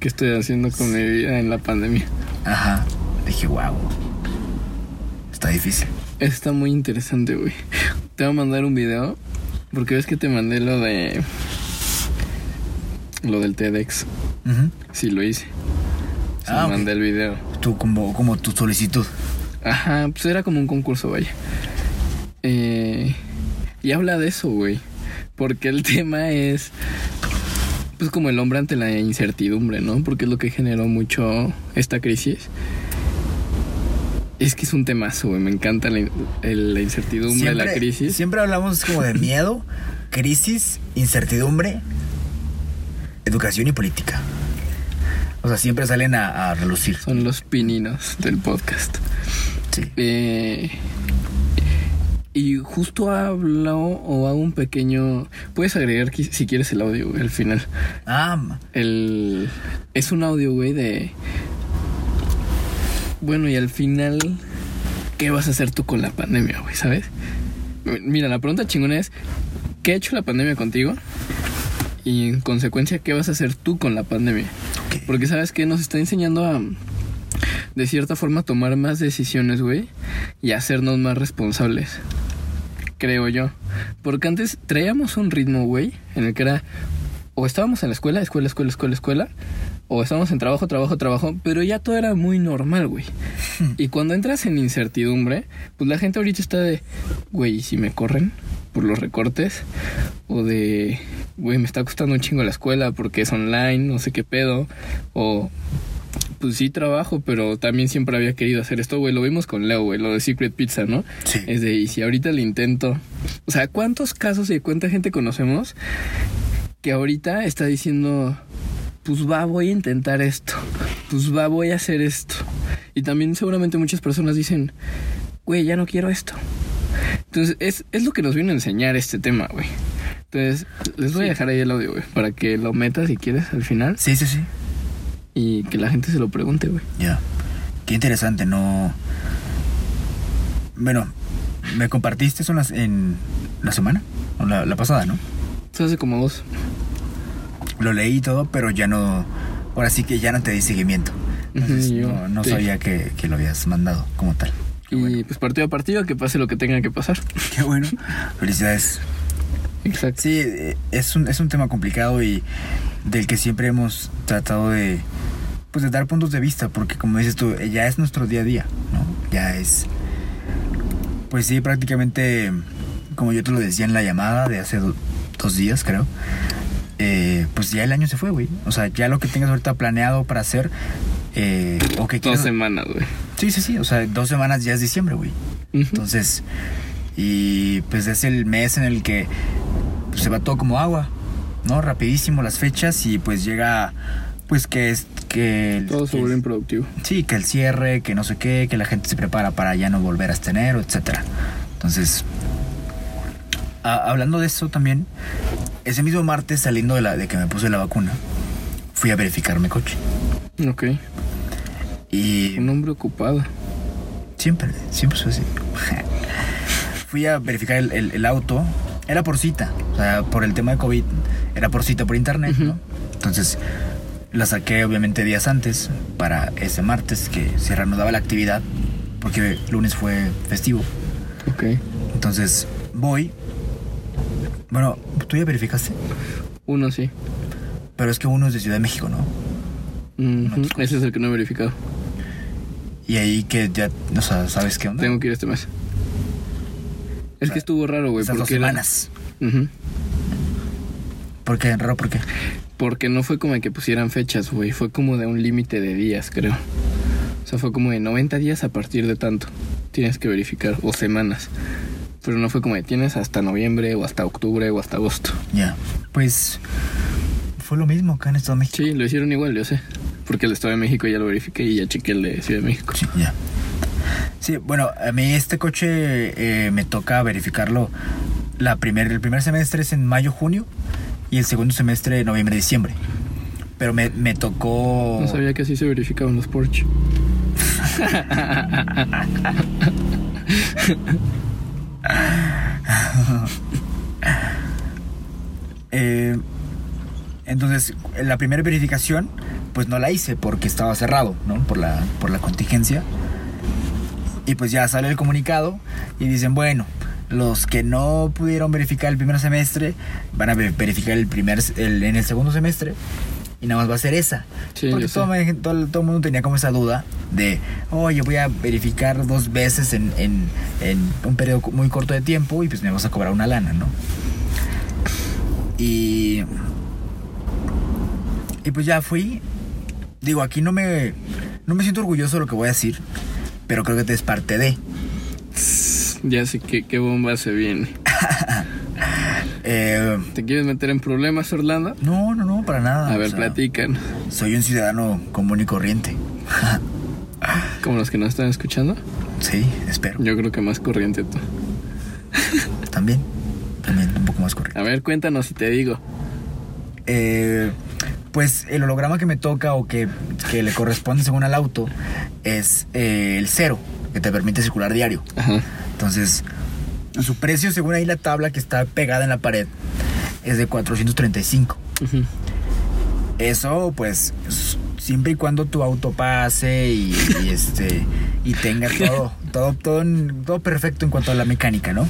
Speaker 1: ¿Qué estoy haciendo con mi vida en la pandemia?
Speaker 2: ajá, dije, wow, está difícil.
Speaker 1: Está muy interesante, güey. Te voy a mandar un video. Porque ves que te mandé lo de. Lo del TEDx.
Speaker 2: Ujú.
Speaker 1: Sí, lo hice. Se
Speaker 2: Ah,
Speaker 1: mandé el video.
Speaker 2: Tú como, como tu solicitud.
Speaker 1: Ajá, pues era como un concurso, vaya. Eh, y habla de eso, güey. Porque el [laughs] tema es. Pues como el hombre ante la incertidumbre, ¿no? Porque es lo que generó mucho esta crisis. Es que es un temazo, güey. Me encanta la, incertidumbre, la crisis.
Speaker 2: Siempre hablamos como de miedo, crisis, incertidumbre, educación y política. O sea, siempre salen a, a relucir.
Speaker 1: Son los pininos del podcast.
Speaker 2: Sí.
Speaker 1: Eh, y justo hablo o hago un pequeño. Puedes agregar si quieres el audio, güey, al final.
Speaker 2: Ah,
Speaker 1: El, es un audio, güey, de. Bueno, y al final, ¿qué vas a hacer tú con la pandemia, güey? ¿Sabes? Mira, la pregunta chingona es: ¿qué ha hecho la pandemia contigo? Y en consecuencia, ¿qué vas a hacer tú con la pandemia? Porque sabes que nos está enseñando a, de cierta forma, tomar más decisiones, güey, y hacernos más responsables. Creo yo. Porque antes traíamos un ritmo, güey, en el que era, o estábamos en la escuela, escuela, escuela, escuela, escuela, o estábamos en trabajo, trabajo, trabajo, pero ya todo era muy normal, güey. Y cuando entras en incertidumbre, pues la gente ahorita está de, güey, ¿y si me corren por los recortes? O de, güey, me está costando un chingo la escuela porque es online, no sé qué pedo. O, pues sí trabajo, pero también siempre había querido hacer esto, güey. Lo vimos con Leo, güey, lo de Secret Pizza, ¿no?
Speaker 2: Sí.
Speaker 1: Es de, y si ahorita le intento. O sea, ¿cuántos casos y cuánta gente conocemos que ahorita está diciendo, pues va, voy a intentar esto. Pues va, voy a hacer esto. Y también seguramente muchas personas dicen, güey, ya no quiero esto. Entonces, es, es lo que nos viene a enseñar este tema, güey. Entonces, les voy a dejar ahí el audio, güey, para que lo metas si quieres al final
Speaker 2: Sí, sí, sí.
Speaker 1: y que la gente se lo pregunte, güey.
Speaker 2: Ya. Qué interesante, no. Bueno, me compartiste eso en la, en la semana, o la, la pasada, ¿no?
Speaker 1: Eso hace como dos.
Speaker 2: Lo leí y todo, pero ya no. Ahora sí que ya no te di seguimiento. Entonces,
Speaker 1: yo
Speaker 2: no, sabía que, que lo habías mandado como tal. Qué
Speaker 1: Y
Speaker 2: bueno.
Speaker 1: pues partido a partido, que pase lo que tenga que pasar. [laughs]
Speaker 2: Qué bueno. Felicidades.
Speaker 1: Exacto.
Speaker 2: Sí, es un, es un tema complicado y del que siempre hemos tratado de, pues de dar puntos de vista, porque como dices tú, ya es nuestro día a día, ¿no? Ya es, pues sí, prácticamente, como yo te lo decía en la llamada de hace do- dos días, creo, eh, pues ya el año se fue, güey. O sea, ya lo que tengas ahorita planeado para hacer, eh, o que
Speaker 1: Dos semanas, güey.
Speaker 2: Sí, sí, sí, o sea, dos semanas ya es diciembre, güey. Entonces, y pues es el mes en el que pues, se va todo como agua, ¿no? Rapidísimo las fechas y pues llega, pues que es que... el-
Speaker 1: Todo se vuelve improductivo.
Speaker 2: Sí, que el cierre, que no sé qué, que la gente se prepara para ya no volver hasta enero, etcétera. Entonces, a- hablando de eso también, ese mismo martes saliendo de, la, de que me puse la vacuna, fui a verificar mi coche.
Speaker 1: Ok.
Speaker 2: Y...
Speaker 1: Un hombre ocupado.
Speaker 2: Siempre, siempre soy así. [laughs] Fui a verificar el, el- el auto. Era por cita. O sea, por el tema de COVID. Era por cita por internet. ¿no? Entonces, la saqué obviamente días antes. Para ese martes que se reanudaba la actividad. Porque lunes fue festivo.
Speaker 1: Ok.
Speaker 2: Entonces, voy. Bueno, tú ya verificaste.
Speaker 1: Uno sí.
Speaker 2: Pero es que uno es de Ciudad de México, ¿no?
Speaker 1: Ese es el que no he verificado.
Speaker 2: Y ahí que ya, o sea, ¿sabes qué onda?
Speaker 1: Tengo que ir este mes. Es que estuvo raro, güey.
Speaker 2: Dos
Speaker 1: porque era-
Speaker 2: semanas.
Speaker 1: Ujú.
Speaker 2: ¿Por qué? ¿Raro por qué?
Speaker 1: Porque no fue como de que pusieran fechas, güey. Fue como de un límite de días, creo. O sea, fue como de 90 días a partir de tanto. Tienes que verificar. O semanas. Pero no fue como de tienes hasta noviembre o hasta octubre o hasta agosto.
Speaker 2: Ya. Pues fue lo mismo acá en Estado de México.
Speaker 1: Sí, lo hicieron igual, yo sé. Porque el Estado de México ya lo verifiqué y ya chequé el de Ciudad de México.
Speaker 2: Sí, ya. Sí, bueno, a mí este coche eh, me toca verificarlo. La primer, el primer semestre es en mayo, junio y el segundo semestre noviembre, diciembre. Pero me, me tocó...
Speaker 1: No sabía que así se verificaban los Porsche. [laughs] [laughs] [laughs]
Speaker 2: Eh, entonces, la primera verificación, pues no la hice porque estaba cerrado, ¿no? Por la, por la contingencia. Y pues ya sale el comunicado y dicen, bueno, los que no pudieron verificar el primer semestre van a ver- verificar el primer, en el segundo semestre. Y nada más va a ser esa.
Speaker 1: Sí,
Speaker 2: porque todo, me- todo, todo el mundo tenía como esa duda de, oye, voy a verificar dos veces en, en, en un periodo muy corto de tiempo y pues me vas a cobrar una lana, ¿no? Y. Y pues ya fui. Digo, aquí no me. No me siento orgulloso de lo que voy a decir. Pero creo que es parte de.
Speaker 1: Ya sé que qué bomba se viene. [laughs]
Speaker 2: Eh,
Speaker 1: ¿Te quieres meter en problemas, Orlando?
Speaker 2: no, no, no, para nada.
Speaker 1: A ver,
Speaker 2: sea,
Speaker 1: platican.
Speaker 2: Soy un ciudadano común y corriente. [laughs]
Speaker 1: Como los que nos están escuchando.
Speaker 2: Sí, espero.
Speaker 1: Yo creo que más corriente tú. [laughs]
Speaker 2: También. También, un poco más corriente.
Speaker 1: A ver, cuéntanos si te digo.
Speaker 2: Eh, pues el holograma que me toca o que, que le corresponde según al auto es eh, el cero, que te permite circular diario.
Speaker 1: Ajá.
Speaker 2: Entonces, su precio, según ahí la tabla que está pegada en la pared, es de 435.
Speaker 1: Ujú.
Speaker 2: Eso, pues, siempre y cuando tu auto pase y, y, este y tenga todo, todo, todo, todo perfecto en cuanto a la mecánica, ¿no?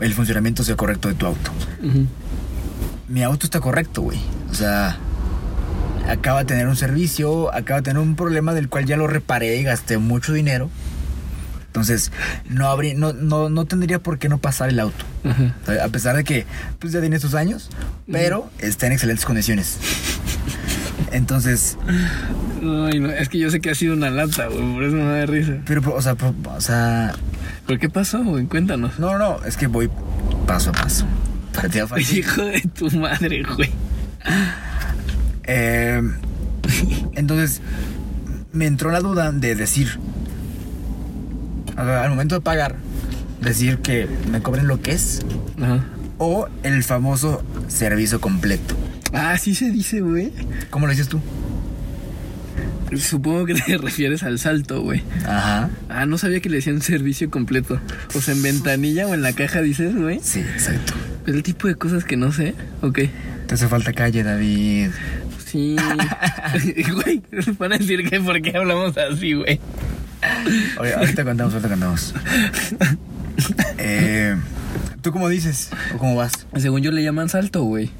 Speaker 2: El funcionamiento sea correcto de tu auto. Mi auto está correcto, güey. O sea, acaba de tener un servicio, acaba de tener un problema del cual ya lo reparé y gasté mucho dinero. Entonces, no, habría, no, no, no tendría por qué no pasar el auto.
Speaker 1: Ajá.
Speaker 2: A pesar de que pues ya tiene sus años, pero está en excelentes condiciones. Entonces,
Speaker 1: Ay, no, es que yo sé que ha sido una lata, güey, por eso me da risa.
Speaker 2: pero, o sea, po- o sea,
Speaker 1: ¿Pero qué pasó, güey? Cuéntanos.
Speaker 2: no, no, es que voy paso a paso. Partida fácil. [laughs]
Speaker 1: Hijo de tu madre, güey.
Speaker 2: Eh, entonces, me entró la duda de decir, al momento de pagar, decir que me cobren lo que es
Speaker 1: Ajá.
Speaker 2: o el famoso servicio completo.
Speaker 1: Ah, sí se dice, güey.
Speaker 2: ¿Cómo lo dices tú?
Speaker 1: Supongo que te [laughs] refieres al salto, güey.
Speaker 2: Ajá.
Speaker 1: Ah, no sabía que le decían servicio completo. O sea, en ventanilla o en la caja dices, güey.
Speaker 2: Sí, exacto.
Speaker 1: El tipo de cosas que no sé. Ok.
Speaker 2: Te hace falta calle, David.
Speaker 1: Sí. [laughs] [laughs] Güey, van a decir que por qué hablamos así, güey.
Speaker 2: Oye, ahorita contamos, ahorita contamos. Eh, ¿Tú cómo dices? ¿O cómo vas?
Speaker 1: Según yo le llaman salto, güey.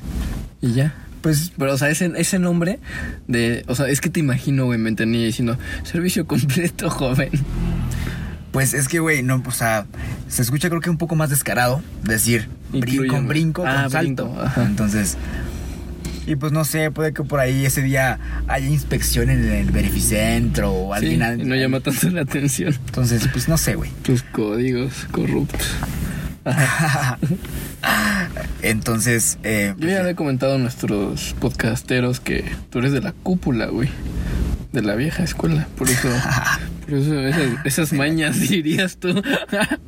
Speaker 1: Y ya.
Speaker 2: Pues
Speaker 1: Pero, o sea, ese, ese nombre de... O sea, es que te imagino, güey, me entendí diciendo servicio completo, [laughs] joven.
Speaker 2: Pues es que, güey, no, o sea, se escucha creo que un poco más descarado decir brinco, brinco
Speaker 1: Ah,
Speaker 2: con salto.
Speaker 1: brinco.
Speaker 2: Entonces, y pues no sé, puede que por ahí ese día haya inspección en el verificentro o
Speaker 1: Sí,
Speaker 2: alguien.
Speaker 1: y no llama tanto la atención.
Speaker 2: Entonces, pues no sé, güey.
Speaker 1: Tus códigos corruptos. [laughs]
Speaker 2: Entonces, eh,
Speaker 1: Yo ya había comentado a nuestros podcasteros que tú eres de la cúpula, güey. De la vieja escuela. Por eso, [laughs] por eso esas, esas mañas dirías tú.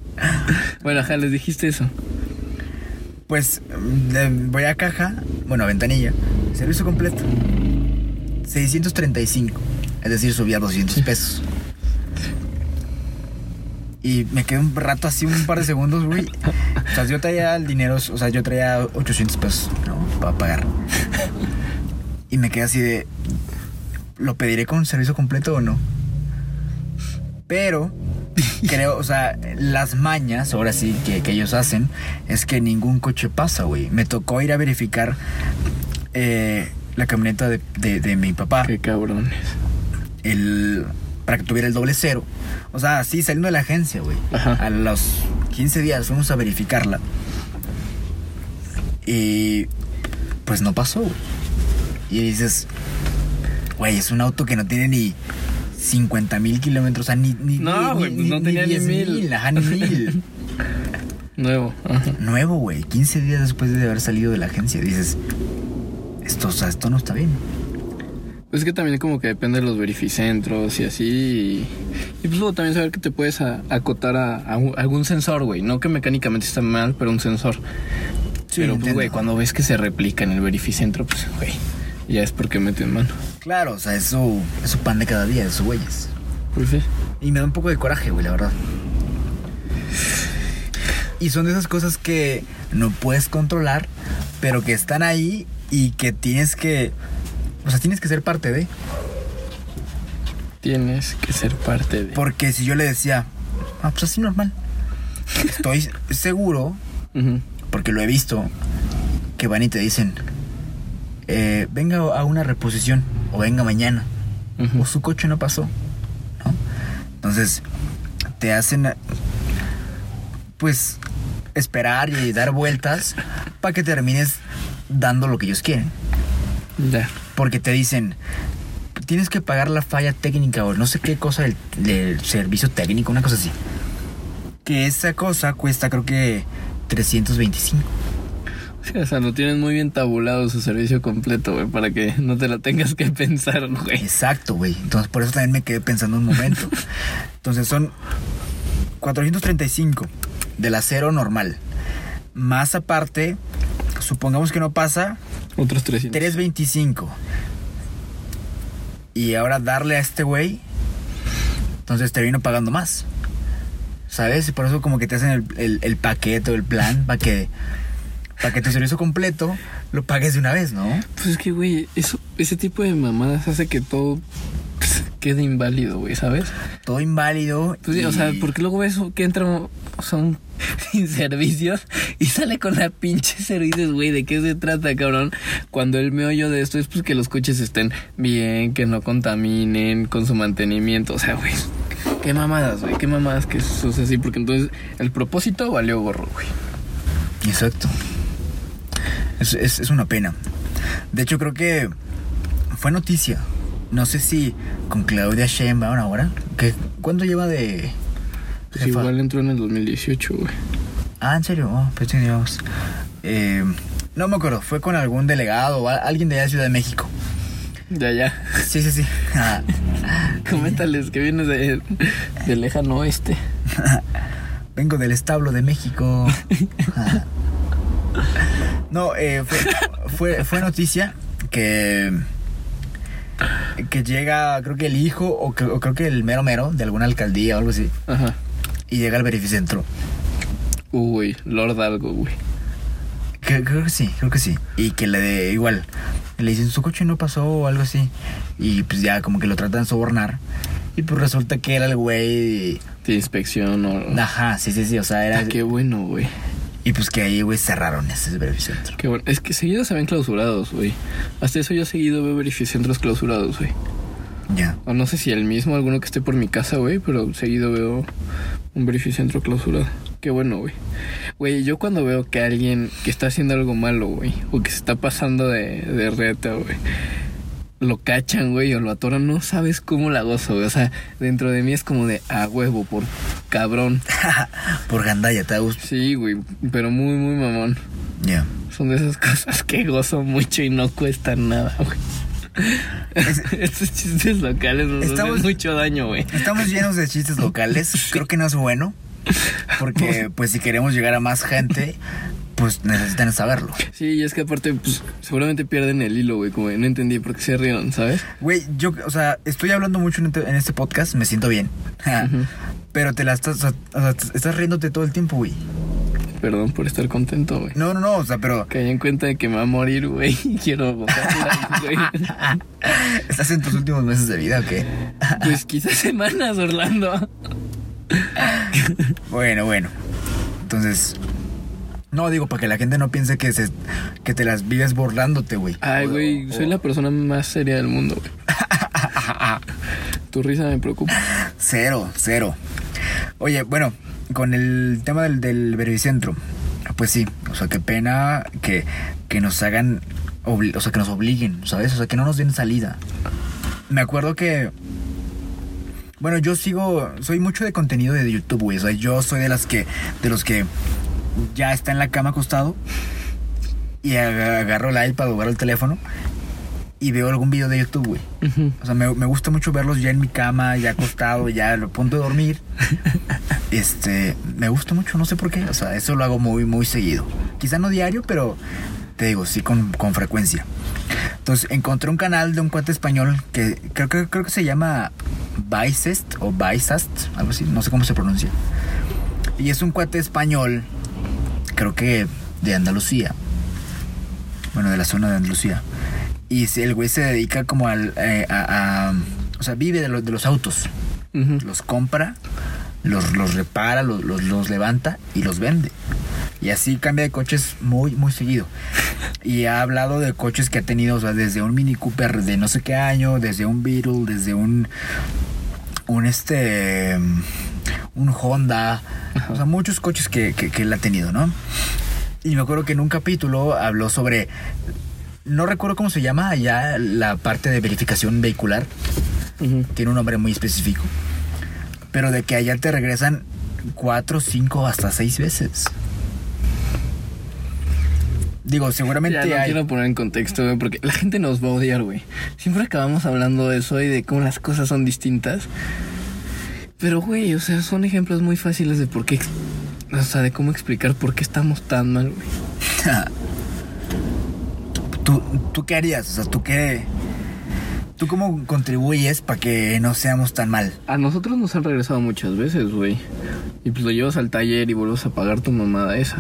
Speaker 1: [laughs] bueno, ajá, les dijiste eso.
Speaker 2: Pues mm, le- voy a caja, bueno, a ventanilla, servicio completo. 635, es decir, subía 200 pesos. Y me quedé un rato así, un par de segundos, güey. O sea, yo traía el dinero, o sea, yo traía 800 pesos, ¿no? Para pagar. Y me quedé así de, ¿lo pediré con servicio completo o no? Pero, [laughs] creo, o sea, las mañas, ahora sí, que, que ellos hacen, es que ningún coche pasa, güey. Me tocó ir a verificar eh, la camioneta de, de- de mi papá,
Speaker 1: Qué cabrones.
Speaker 2: el, para que tuviera el doble cero. O sea, sí, saliendo de la agencia, güey.
Speaker 1: Ajá.
Speaker 2: A los 15 días fuimos a verificarla. Y pues no pasó, güey. Y dices, güey, es un auto que no tiene ni 50 mil kilómetros, o sea, ni, ni,
Speaker 1: No, güey, pues no tenía ni
Speaker 2: 10
Speaker 1: mil.
Speaker 2: Ajá, ni mil. [laughs]
Speaker 1: Nuevo. Ajá.
Speaker 2: Nuevo, güey. 15 días después de haber salido de la agencia. Dices, esto, o sea, esto no está bien.
Speaker 1: Pues es que también como que depende de los verificentros y así. Y, y pues luego también saber que te puedes a- acotar a, algún sensor, güey. No que mecánicamente está mal, pero un sensor.
Speaker 2: Sí,
Speaker 1: pero pues, güey, cuando ves que se replica en el verificentro, pues, güey, ya es porque meten mano.
Speaker 2: Claro, o sea, es su, es su pan de cada día, es su güeyes.
Speaker 1: Pues sí.
Speaker 2: Y me da un poco de coraje, güey, la verdad. Y son de esas cosas que no puedes controlar, pero que están ahí y que tienes que. O sea, tienes que ser parte de.
Speaker 1: Tienes que ser parte de.
Speaker 2: Porque si yo le decía, ah, pues así normal. Estoy seguro, [laughs] porque lo he visto, que van y te dicen, eh, venga a una reposición o venga mañana. O su coche no pasó. ¿no? Entonces, te hacen, pues, esperar y dar vueltas para que termines dando lo que ellos quieren. Porque te dicen, tienes que pagar la falla técnica o no sé qué cosa del, del servicio técnico, una cosa así. Que esa cosa cuesta creo que 325.
Speaker 1: Sí, o sea, lo tienen muy bien tabulado su servicio completo, güey, para que [laughs] no te la tengas que pensar, güey.
Speaker 2: Exacto, güey. Entonces, por eso también me quedé pensando un momento. Entonces, son 435 del acero normal. Más aparte, supongamos que no pasa,
Speaker 1: Otros 300.
Speaker 2: 325. Y ahora darle a este güey, entonces termino pagando más. ¿Sabes? Por eso como que te hacen el, el- el paquete o el plan para que, para que tu servicio completo lo pagues de una vez, ¿no?
Speaker 1: Pues es que, güey, eso, ese tipo de mamadas hace que todo pues, quede inválido, güey, ¿sabes?
Speaker 2: Todo inválido.
Speaker 1: Pues sí, o sea,
Speaker 2: y-
Speaker 1: porque luego ves que entra o sea, un [laughs] sin servicios y sale con la pinche servicios, güey, ¿de qué se trata, cabrón? Cuando el meollo de esto es pues que los coches estén bien, que no contaminen con su mantenimiento, o sea, güey, qué mamadas, güey, qué mamadas que eso es así, porque entonces el propósito valió gorro, güey.
Speaker 2: Exacto. Es, es- es una pena. De hecho, creo que fue noticia. No sé si con Claudia Sheinbaum ahora. Que, ¿Cuánto lleva de
Speaker 1: Pues
Speaker 2: jefa?
Speaker 1: igual entró en el 2018, güey.
Speaker 2: Ah, ¿en serio? Oh, pues digamos. Eh, no me acuerdo. Fue con algún delegado o alguien de allá de Ciudad de México.
Speaker 1: Ya, ya.
Speaker 2: Sí, sí, sí. Ah, [laughs]
Speaker 1: Coméntales que vienes de, de lejano oeste. [laughs]
Speaker 2: Vengo del establo de México. Ah. [laughs] No, eh, fue, fue, fue noticia que que llega, creo que el hijo o, que- o creo que el mero mero de alguna alcaldía o algo así
Speaker 1: Ajá.
Speaker 2: y llega al verificentro.
Speaker 1: Uy, Lord algo, güey.
Speaker 2: Que- creo que sí, creo que sí. Y que le de igual le dicen su coche no pasó o algo así y pues ya como que lo tratan de sobornar y pues resulta que era el güey.
Speaker 1: De inspección o...
Speaker 2: Ajá, sí, sí, sí, o sea, era
Speaker 1: Ah, qué bueno, güey.
Speaker 2: Y pues que ahí, güey, cerraron ese verificentro.
Speaker 1: Qué bueno. Es que seguido se ven clausurados, güey. Hasta eso yo seguido veo verificentros clausurados, güey.
Speaker 2: Ya.
Speaker 1: O no sé si el mismo, alguno que esté por mi casa, güey, pero seguido veo un verificentro clausurado. Qué bueno, güey. Güey, yo cuando veo que alguien que está haciendo algo malo, güey, o que se está pasando de, de reta, güey, lo cachan, güey, o lo atoran, no sabes cómo la gozo, güey. O sea, dentro de mí es como de a huevo, por cabrón. [laughs]
Speaker 2: Por gandalla, ¿te gusta?
Speaker 1: Sí, güey, pero muy, muy mamón.
Speaker 2: Ya.
Speaker 1: Son de esas [laughs] cosas que gozo mucho y no cuestan nada, güey. [laughs] Estos chistes locales nos
Speaker 2: Estamos-
Speaker 1: hacen mucho daño, güey.
Speaker 2: Estamos llenos de chistes locales. Creo que no es bueno. Porque, pues, si queremos llegar a más gente, pues necesitan saberlo.
Speaker 1: Sí, y es que aparte, pues, seguramente pierden el hilo, güey, como no entendí por qué se rieron, ¿sabes?
Speaker 2: Güey, yo, o sea, estoy hablando mucho en este, este podcast, me siento bien. [laughs] Pero te la estás, o sea, estás riéndote todo el tiempo, güey.
Speaker 1: Perdón por estar contento, güey.
Speaker 2: No, no, no, o sea, pero
Speaker 1: Caí en cuenta de que me va a morir, güey, [laughs] y quiero güey. [laughs]
Speaker 2: ¿estás en tus últimos meses de vida o qué?
Speaker 1: Pues quizás semanas, Orlando.
Speaker 2: Bueno, bueno. Entonces, no digo para que la gente no piense que se que te las vives burlándote, güey.
Speaker 1: Ay, güey, soy la persona más seria del mundo, güey. [laughs] Tu risa me preocupa.
Speaker 2: Cero, cero. Oye, bueno, con el tema del, del verificentro, pues sí, o sea, qué pena que, que nos hagan, o sea, que nos obliguen, ¿sabes? O sea, que no nos den salida. Me acuerdo que, bueno, yo sigo, soy mucho de contenido de YouTube, güey, o sea, yo soy de las que, de los que ya está en la cama acostado y ag- agarro el iPad o agarro el teléfono y veo algún video de YouTube, güey. O sea, me, me gusta mucho verlos ya en mi cama, ya [laughs] acostado, ya a punto de dormir. [laughs] Este, me gusta mucho, no sé por qué. O sea, eso lo hago muy, muy seguido. Quizá no diario, pero te digo, sí con, con frecuencia. Entonces, encontré un canal de un cuate español que creo, que creo que se llama Bicest o Bicast, algo así, no sé cómo se pronuncia. Y es un cuate español, creo que de Andalucía. Bueno, de la zona de Andalucía. Y el güey se dedica como al, eh, a, a- O sea, vive de, los de los autos. Los compra, los, los repara, los, los, los levanta y los vende. Y así cambia de coches muy, muy seguido. [laughs] Y ha hablado de coches que ha tenido, o sea, desde un Mini Cooper de no sé qué año, desde un Beetle, desde un. Un este. Un Honda. O sea, muchos coches que, que, que él ha tenido, ¿no? Y me acuerdo que en un capítulo habló sobre. No recuerdo cómo se llama allá la parte de verificación vehicular. Tiene un nombre muy específico. Pero de que allá te regresan cuatro, cinco, hasta seis veces. Digo, seguramente
Speaker 1: Ya no
Speaker 2: hay.
Speaker 1: quiero poner en contexto, güey, porque la gente nos va a odiar, güey. Siempre acabamos hablando de eso y de cómo las cosas son distintas. Pero, güey, o sea, son ejemplos muy fáciles de por qué. O sea, de cómo explicar por qué estamos tan mal, güey. [laughs]
Speaker 2: ¿Tú, ¿Tú qué harías? O sea, ¿tú qué. ¿Tú cómo contribuyes para que no seamos tan mal?
Speaker 1: A nosotros nos han regresado muchas veces, güey. Y pues lo llevas al taller y vuelves a pagar tu mamada esa.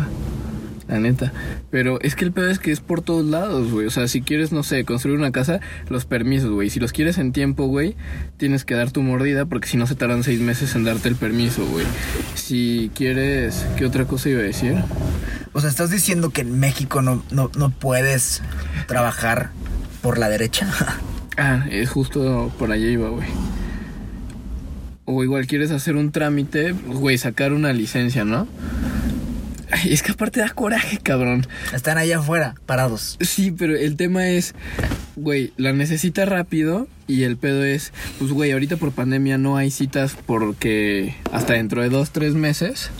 Speaker 1: La neta. Pero es que el pedo es que es por todos lados, güey. O sea, si quieres, no sé, construir una casa, los permisos, güey. Si los quieres en tiempo, güey, tienes que dar tu mordida porque si no se tardan seis meses en darte el permiso, güey. Si quieres... ¿Qué otra cosa iba a decir?
Speaker 2: O sea, ¿estás diciendo que en México no, no, no puedes trabajar por la derecha? [laughs]
Speaker 1: Ah, es justo por allá iba, güey. O igual quieres hacer un trámite, güey, sacar una licencia, ¿no? Ay, es que aparte da coraje, cabrón.
Speaker 2: Están allá afuera, parados.
Speaker 1: Sí, pero el tema es, güey, la necesita rápido y el pedo es, pues, güey, ahorita por pandemia no hay citas porque hasta dentro de dos, tres meses.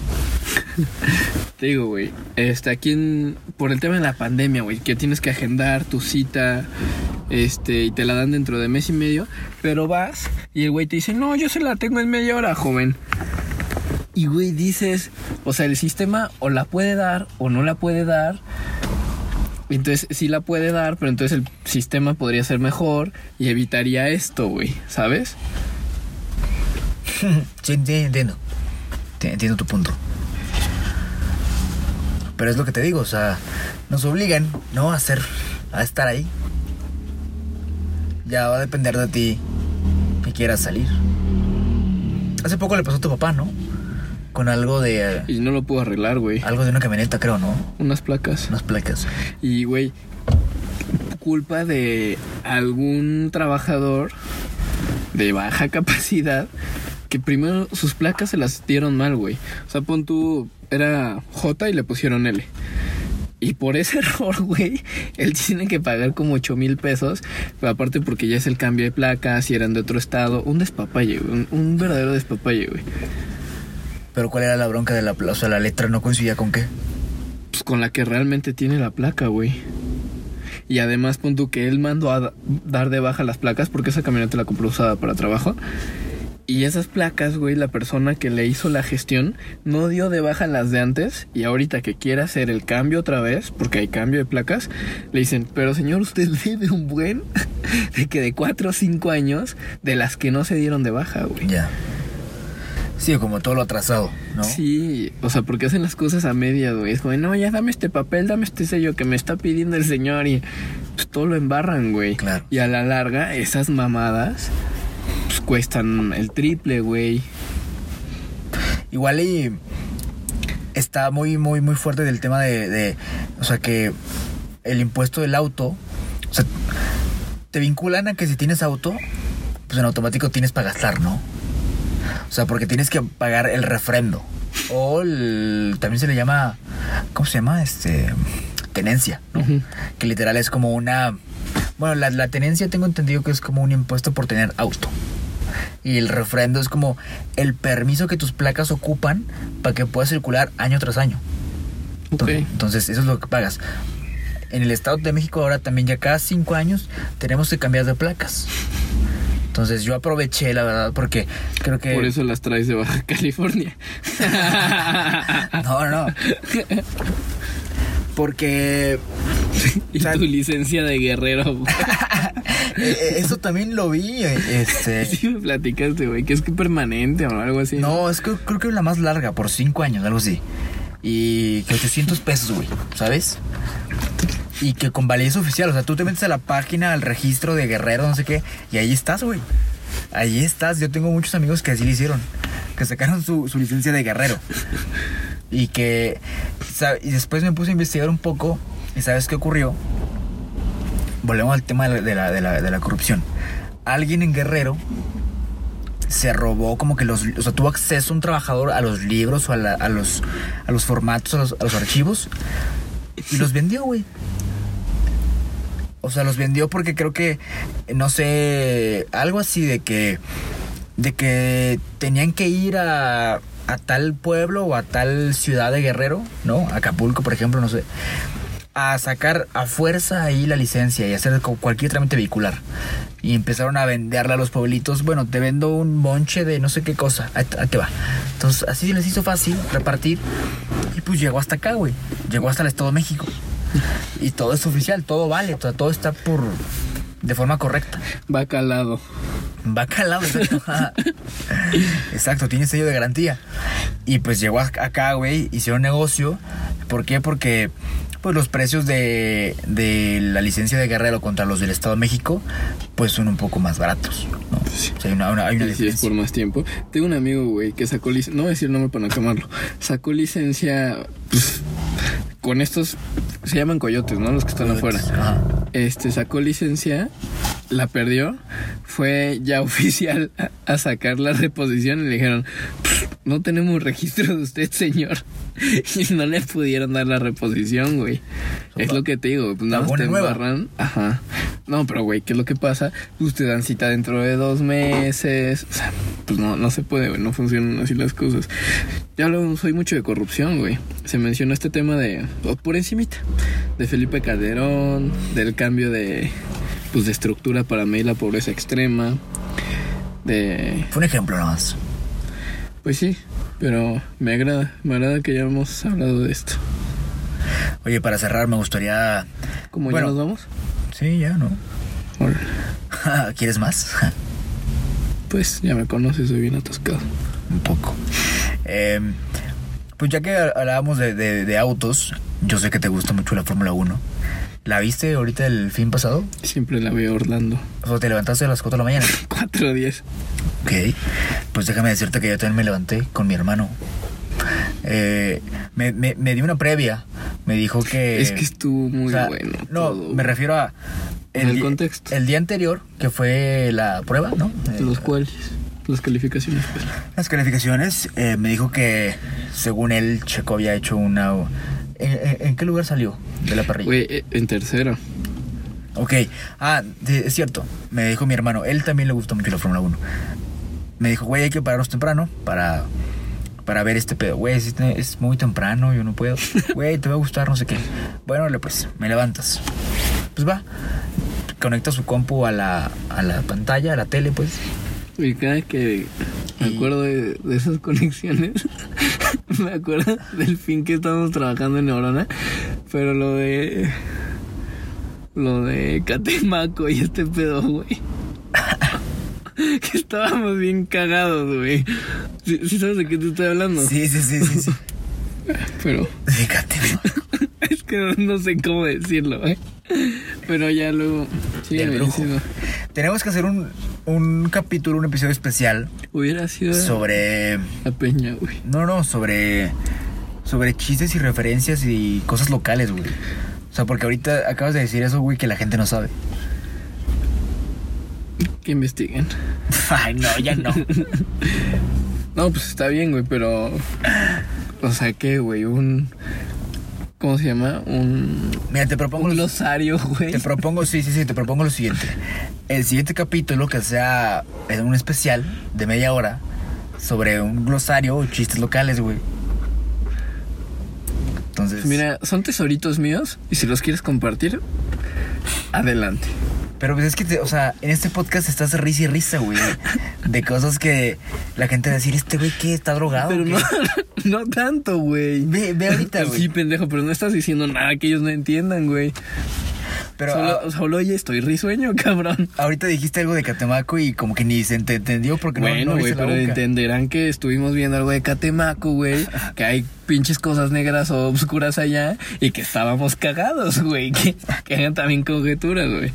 Speaker 1: [laughs] Te digo, güey, este, aquí en, por el tema de la pandemia, güey, que tienes que agendar tu cita, este, y te la dan dentro de mes y medio, pero vas y el güey te dice, no, yo se la tengo en media hora, joven. Y, güey, dices, o sea, el sistema o la puede dar o no la puede dar. Entonces sí la puede dar, pero entonces el sistema podría ser mejor y evitaría esto, güey, ¿sabes? [laughs]
Speaker 2: Sí, entiendo. Entiendo tu punto. Pero es lo que te digo, o sea, nos obligan, ¿no? A hacer, a estar ahí. Ya va a depender de ti que quieras salir. Hace poco le pasó a tu papá, ¿no? Con algo de.
Speaker 1: Y no lo pudo arreglar, güey.
Speaker 2: Algo de una camioneta, creo, ¿no?
Speaker 1: Unas placas.
Speaker 2: Unas placas.
Speaker 1: Y, güey, culpa de algún trabajador de baja capacidad que primero sus placas se las dieron mal, güey. O sea, pon tú, era J y le pusieron L. Y por ese [laughs] error, güey, él tiene que pagar como 8 mil pesos. Pero aparte porque ya es el cambio de placas y eran de otro estado. Un despapalle, güey. Un, un verdadero despapalle, güey.
Speaker 2: Pero ¿cuál era la bronca de la placa? O sea, la letra no coincidía con qué.
Speaker 1: Pues con la que realmente tiene la placa, güey. Y además, pon tú que él mandó a da- dar de baja las placas porque esa camioneta la compró usada para trabajo. Y esas placas, güey, la persona que le hizo la gestión no dio de baja las de antes. Y ahorita que quiere hacer el cambio otra vez, porque hay cambio de placas, le dicen, pero señor, usted [laughs] debe un buen [laughs] de que de 4 o 5 años de las que no se dieron de baja, güey.
Speaker 2: Ya. Sí, como todo lo atrasado, ¿no?
Speaker 1: Sí, o sea, porque hacen las cosas a media, güey. Es como, no, ya dame este papel, dame este sello que me está pidiendo el señor y pues todo lo embarran, güey.
Speaker 2: Claro.
Speaker 1: Y a la larga, esas mamadas pues cuestan el triple, güey.
Speaker 2: Igual y está muy, muy, muy fuerte del tema de, de, o sea, que el impuesto del auto, o sea, te vinculan a que si tienes auto, pues en automático tienes para gastar, ¿no? O sea, porque tienes que pagar el refrendo. O el- también se le llama, ¿cómo se llama? Este, tenencia, ¿no?
Speaker 1: Ujú.
Speaker 2: Que literal es como una, bueno, la, la tenencia tengo entendido que es como un impuesto por tener auto. Y el refrendo es como el permiso que tus placas ocupan para que puedas circular año tras año.
Speaker 1: Ok.
Speaker 2: Entonces, entonces, eso es lo que pagas. En el Estado de México ahora también ya cada cinco años tenemos que cambiar de placas. Entonces yo aproveché, la verdad, porque creo que...
Speaker 1: Por eso las traes de Baja [laughs] California.
Speaker 2: No, no. Porque
Speaker 1: y
Speaker 2: O sea-
Speaker 1: tu licencia de guerrero.
Speaker 2: eh, [laughs] eh, eso también lo vi. eh, Este... [laughs]
Speaker 1: Sí me platicaste, güey, que es que permanente o algo así.
Speaker 2: No, es que creo que la más larga, por cinco años, algo así. Y que 800 pesos, güey, ¿sabes? Y que con validez oficial, o sea, tú te metes a la página, al registro de Guerrero, no sé qué, y ahí estás, güey. Ahí estás. Yo tengo muchos amigos que así lo hicieron, que sacaron su, su licencia de Guerrero. Y que. Y después me puse a investigar un poco, y ¿sabes qué ocurrió? Volvemos al tema de la, de la, de la, corrupción. Alguien en Guerrero se robó como que los, o sea, tuvo acceso un trabajador a los libros o a, la- a los, a los formatos, a los archivos y los vendió, güey. O sea, los vendió porque creo que, no sé, algo así de que, de que tenían que ir a, a tal pueblo o a tal ciudad de Guerrero, ¿no? Acapulco, por ejemplo, no sé. A sacar a fuerza ahí la licencia y hacer cualquier trámite vehicular. Y empezaron a venderla a los pueblitos. Bueno, te vendo un monche de no sé qué cosa. Ahí te va. Entonces, así les hizo fácil repartir. Y pues llegó hasta acá, güey. Llegó hasta el Estado de México. Y todo es oficial, todo vale, todo, todo está por de forma correcta.
Speaker 1: Va calado.
Speaker 2: Va calado, exacto. [laughs] Exacto, tiene sello de garantía. Y pues llegó ac- acá, güey, hicieron negocio. ¿Por qué? Porque pues los precios de, de la licencia de Guerrero contra los del Estado de México, pues son un poco más baratos. ¿no? O sea, hay una, una- hay una
Speaker 1: Sí, sí, es
Speaker 2: diferencia.
Speaker 1: por más tiempo. Tengo un amigo, güey, que sacó licencia. No voy a decir el nombre para no quemarlo. Sacó licencia. pues, con estos. Se llaman coyotes, ¿no? Los que están afuera. Este sacó licencia, la perdió, fue ya [laughs] oficial a, sacar la reposición y le dijeron, "Pff, no tenemos registro de usted, señor. [laughs] Y no le pudieron dar la reposición, güey. Es lo que te digo, nada más te embarran. Ajá. No, pero güey, ¿qué es lo que pasa? Te dan cita dentro de dos meses. O sea, pues no, no se puede, güey, no funcionan así las cosas. Ya hablo, soy mucho de corrupción, güey. Se mencionó este tema de, por encimita, de Felipe Calderón, del cambio de, pues de estructura para medir la pobreza extrema, de,
Speaker 2: Fue un ejemplo nada más.
Speaker 1: pues sí, pero me agrada, me agrada que ya hemos hablado de esto.
Speaker 2: Oye, para cerrar me gustaría...
Speaker 1: ¿Cómo
Speaker 2: Bueno.
Speaker 1: ya nos vamos?
Speaker 2: Sí, ya, ¿no? [laughs] ¿Quieres más? [laughs]
Speaker 1: Pues ya me conoces, soy bien atascado.
Speaker 2: Un poco. Eh, pues ya que hablábamos de, de- de autos, yo sé que te gusta mucho la Fórmula 1. ¿La viste ahorita el fin pasado?
Speaker 1: Siempre la veo Orlando.
Speaker 2: O sea, te levantaste a las 4 de la mañana.
Speaker 1: 4 o 10.
Speaker 2: Ok. Pues déjame decirte que yo también me levanté con mi hermano. eh, me, me, me dio una previa. Me dijo que.
Speaker 1: Es que estuvo muy
Speaker 2: o sea,
Speaker 1: bueno.
Speaker 2: No,
Speaker 1: todo.
Speaker 2: me refiero a.
Speaker 1: El
Speaker 2: di-
Speaker 1: contexto.
Speaker 2: El día anterior, que fue la prueba, ¿no? Eh,
Speaker 1: Los cuales, las calificaciones. pues.
Speaker 2: Las calificaciones, eh, me dijo que según él, Checo había hecho una. ¿En, qué lugar salió de la parrilla?
Speaker 1: Güey, eh, en tercero.
Speaker 2: Ok, ah, es cierto. Me dijo mi hermano, él también le gusta mucho la Fórmula 1. Me dijo, güey, hay que pararnos temprano para, para ver este pedo. Güey, es, es muy temprano, yo no puedo. [laughs] Güey, te va a gustar, no sé qué. Bueno, le pues, me levantas. Pues va. Conecta su compu a la, a la pantalla, a la tele, pues.
Speaker 1: Y cada que me
Speaker 2: Y-
Speaker 1: acuerdo de, de esas [laughs] conexiones, [laughs] me acuerdo del fin que estábamos trabajando en Neurona, pero lo de. Lo de Catemaco y este pedo, güey. [laughs] que estábamos bien cagados, güey. ¿Sí, sí sabes de qué te estoy hablando?
Speaker 2: Sí, sí, sí, sí. sí.
Speaker 1: Pero
Speaker 2: Fíjate, ¿no? [laughs]
Speaker 1: es que no, sé cómo decirlo, güey. Pero ya luego. Sí.
Speaker 2: Tenemos que hacer un, un capítulo, un episodio especial
Speaker 1: Hubiera sido
Speaker 2: sobre
Speaker 1: la peña, güey.
Speaker 2: No, no, sobre. Sobre chistes y referencias y cosas locales, güey. O sea, porque ahorita acabas de decir eso, güey, que la gente no sabe.
Speaker 1: Que investiguen. [laughs]
Speaker 2: Ay, no, ya no. [laughs]
Speaker 1: No, pues está bien, güey, pero. O sea, ¿qué, güey? Un. ¿Cómo se llama? Un.
Speaker 2: Mira, te propongo.
Speaker 1: Un
Speaker 2: lo-
Speaker 1: glosario, [laughs] güey.
Speaker 2: Te propongo, sí, sí, sí, te propongo lo siguiente. El siguiente capítulo que sea un especial de media hora sobre un glosario o chistes locales, güey. Entonces.
Speaker 1: Mira, son tesoritos míos y si los quieres compartir, adelante.
Speaker 2: Pero pues es que, te- o sea, en este podcast estás risa y risa, güey. De cosas que la gente va a decir, este güey que está drogado.
Speaker 1: Pero
Speaker 2: o qué?".
Speaker 1: no, [laughs] no tanto, güey.
Speaker 2: Ve, ve ahorita, güey.
Speaker 1: Sí, pendejo, pero no estás diciendo nada que ellos no entiendan, güey.
Speaker 2: Pero
Speaker 1: solo,
Speaker 2: ah,
Speaker 1: solo, oye, estoy risueño, [laughs] cabrón.
Speaker 2: ahorita dijiste algo de Catemaco y como que ni se te entendió porque no-
Speaker 1: Bueno,
Speaker 2: no,
Speaker 1: güey,
Speaker 2: viste la
Speaker 1: pero
Speaker 2: boca.
Speaker 1: entenderán que estuvimos viendo algo de Catemaco, güey. [laughs] Que hay pinches cosas negras o obscuras allá y que estábamos cagados, güey. Que, que hagan también conjeturas, güey.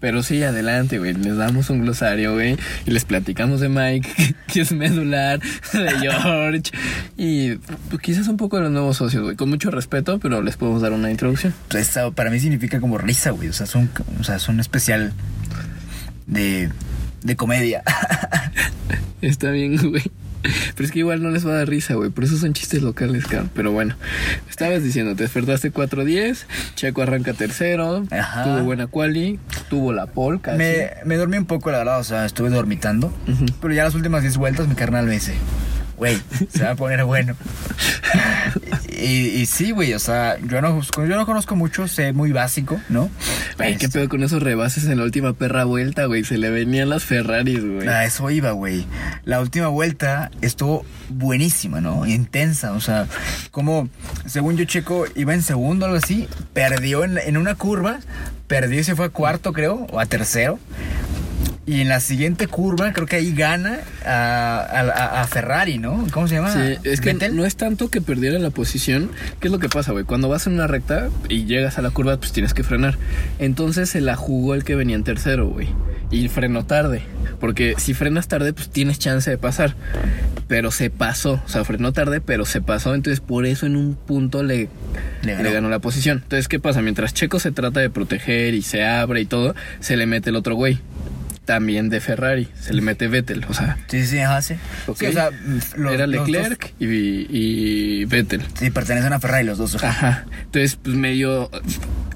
Speaker 1: Pero sí, adelante, güey. Les damos un glosario, güey. Y les platicamos de Mike, [laughs] que, que es medular, [laughs] de George. Y pues, quizás un poco de los nuevos socios, güey. Con mucho respeto, pero les podemos dar una introducción.
Speaker 2: Pues, esa para mí significa como risa, güey. O sea, son, o sea, son especial de, de comedia. [laughs]
Speaker 1: Está bien, güey. [laughs] Pero es que igual no les va a dar risa, güey. Por eso son chistes locales, cabrón. Pero bueno, estabas diciendo, te despertaste 4-10, Checo arranca tercero,
Speaker 2: Ajá.
Speaker 1: tuvo buena quali, tuvo la pole casi.
Speaker 2: me, me dormí un poco, la verdad. O sea, estuve dormitando. Pero ya las últimas 10 vueltas mi carnal me dice, güey, se va a poner bueno. y, y sí, güey, o sea, yo no, yo no conozco mucho, sé muy básico, ¿no?
Speaker 1: Güey, qué pedo con esos rebases en la última perra vuelta, güey. Se le venían las Ferraris, güey.
Speaker 2: A eso iba, güey. La última vuelta estuvo buenísima, ¿no? Intensa, o sea, como, según yo checo, iba en segundo o algo así, perdió en, en una curva, perdió y se fue a cuarto, creo, o a tercero. Y en la siguiente curva, creo que ahí gana a, a- a Ferrari, ¿no? ¿Cómo se llama?
Speaker 1: Sí, es que
Speaker 2: ¿Vettel?
Speaker 1: no es tanto que perdiera la posición. ¿Qué es lo que pasa, güey? Cuando vas en una recta y llegas a la curva, pues tienes que frenar. Entonces se la jugó el que venía en tercero, güey. Y frenó tarde. Porque si frenas tarde, pues tienes chance de pasar. Pero se pasó. O sea, frenó tarde, pero se pasó. Entonces por eso en un punto le,
Speaker 2: Le ganó.
Speaker 1: le ganó la posición. Entonces, ¿qué pasa? Mientras Checo se trata de proteger y se abre y todo, se le mete el otro güey. También de Ferrari. Se le mete Vettel. O sea,
Speaker 2: Sí, sí, ajá, sí.
Speaker 1: Ok.
Speaker 2: Sí, o sea, los-
Speaker 1: era
Speaker 2: los
Speaker 1: Leclerc y, y Vettel.
Speaker 2: sí, pertenecen a Ferrari los dos. ajá.
Speaker 1: Ajá. Entonces, pues medio.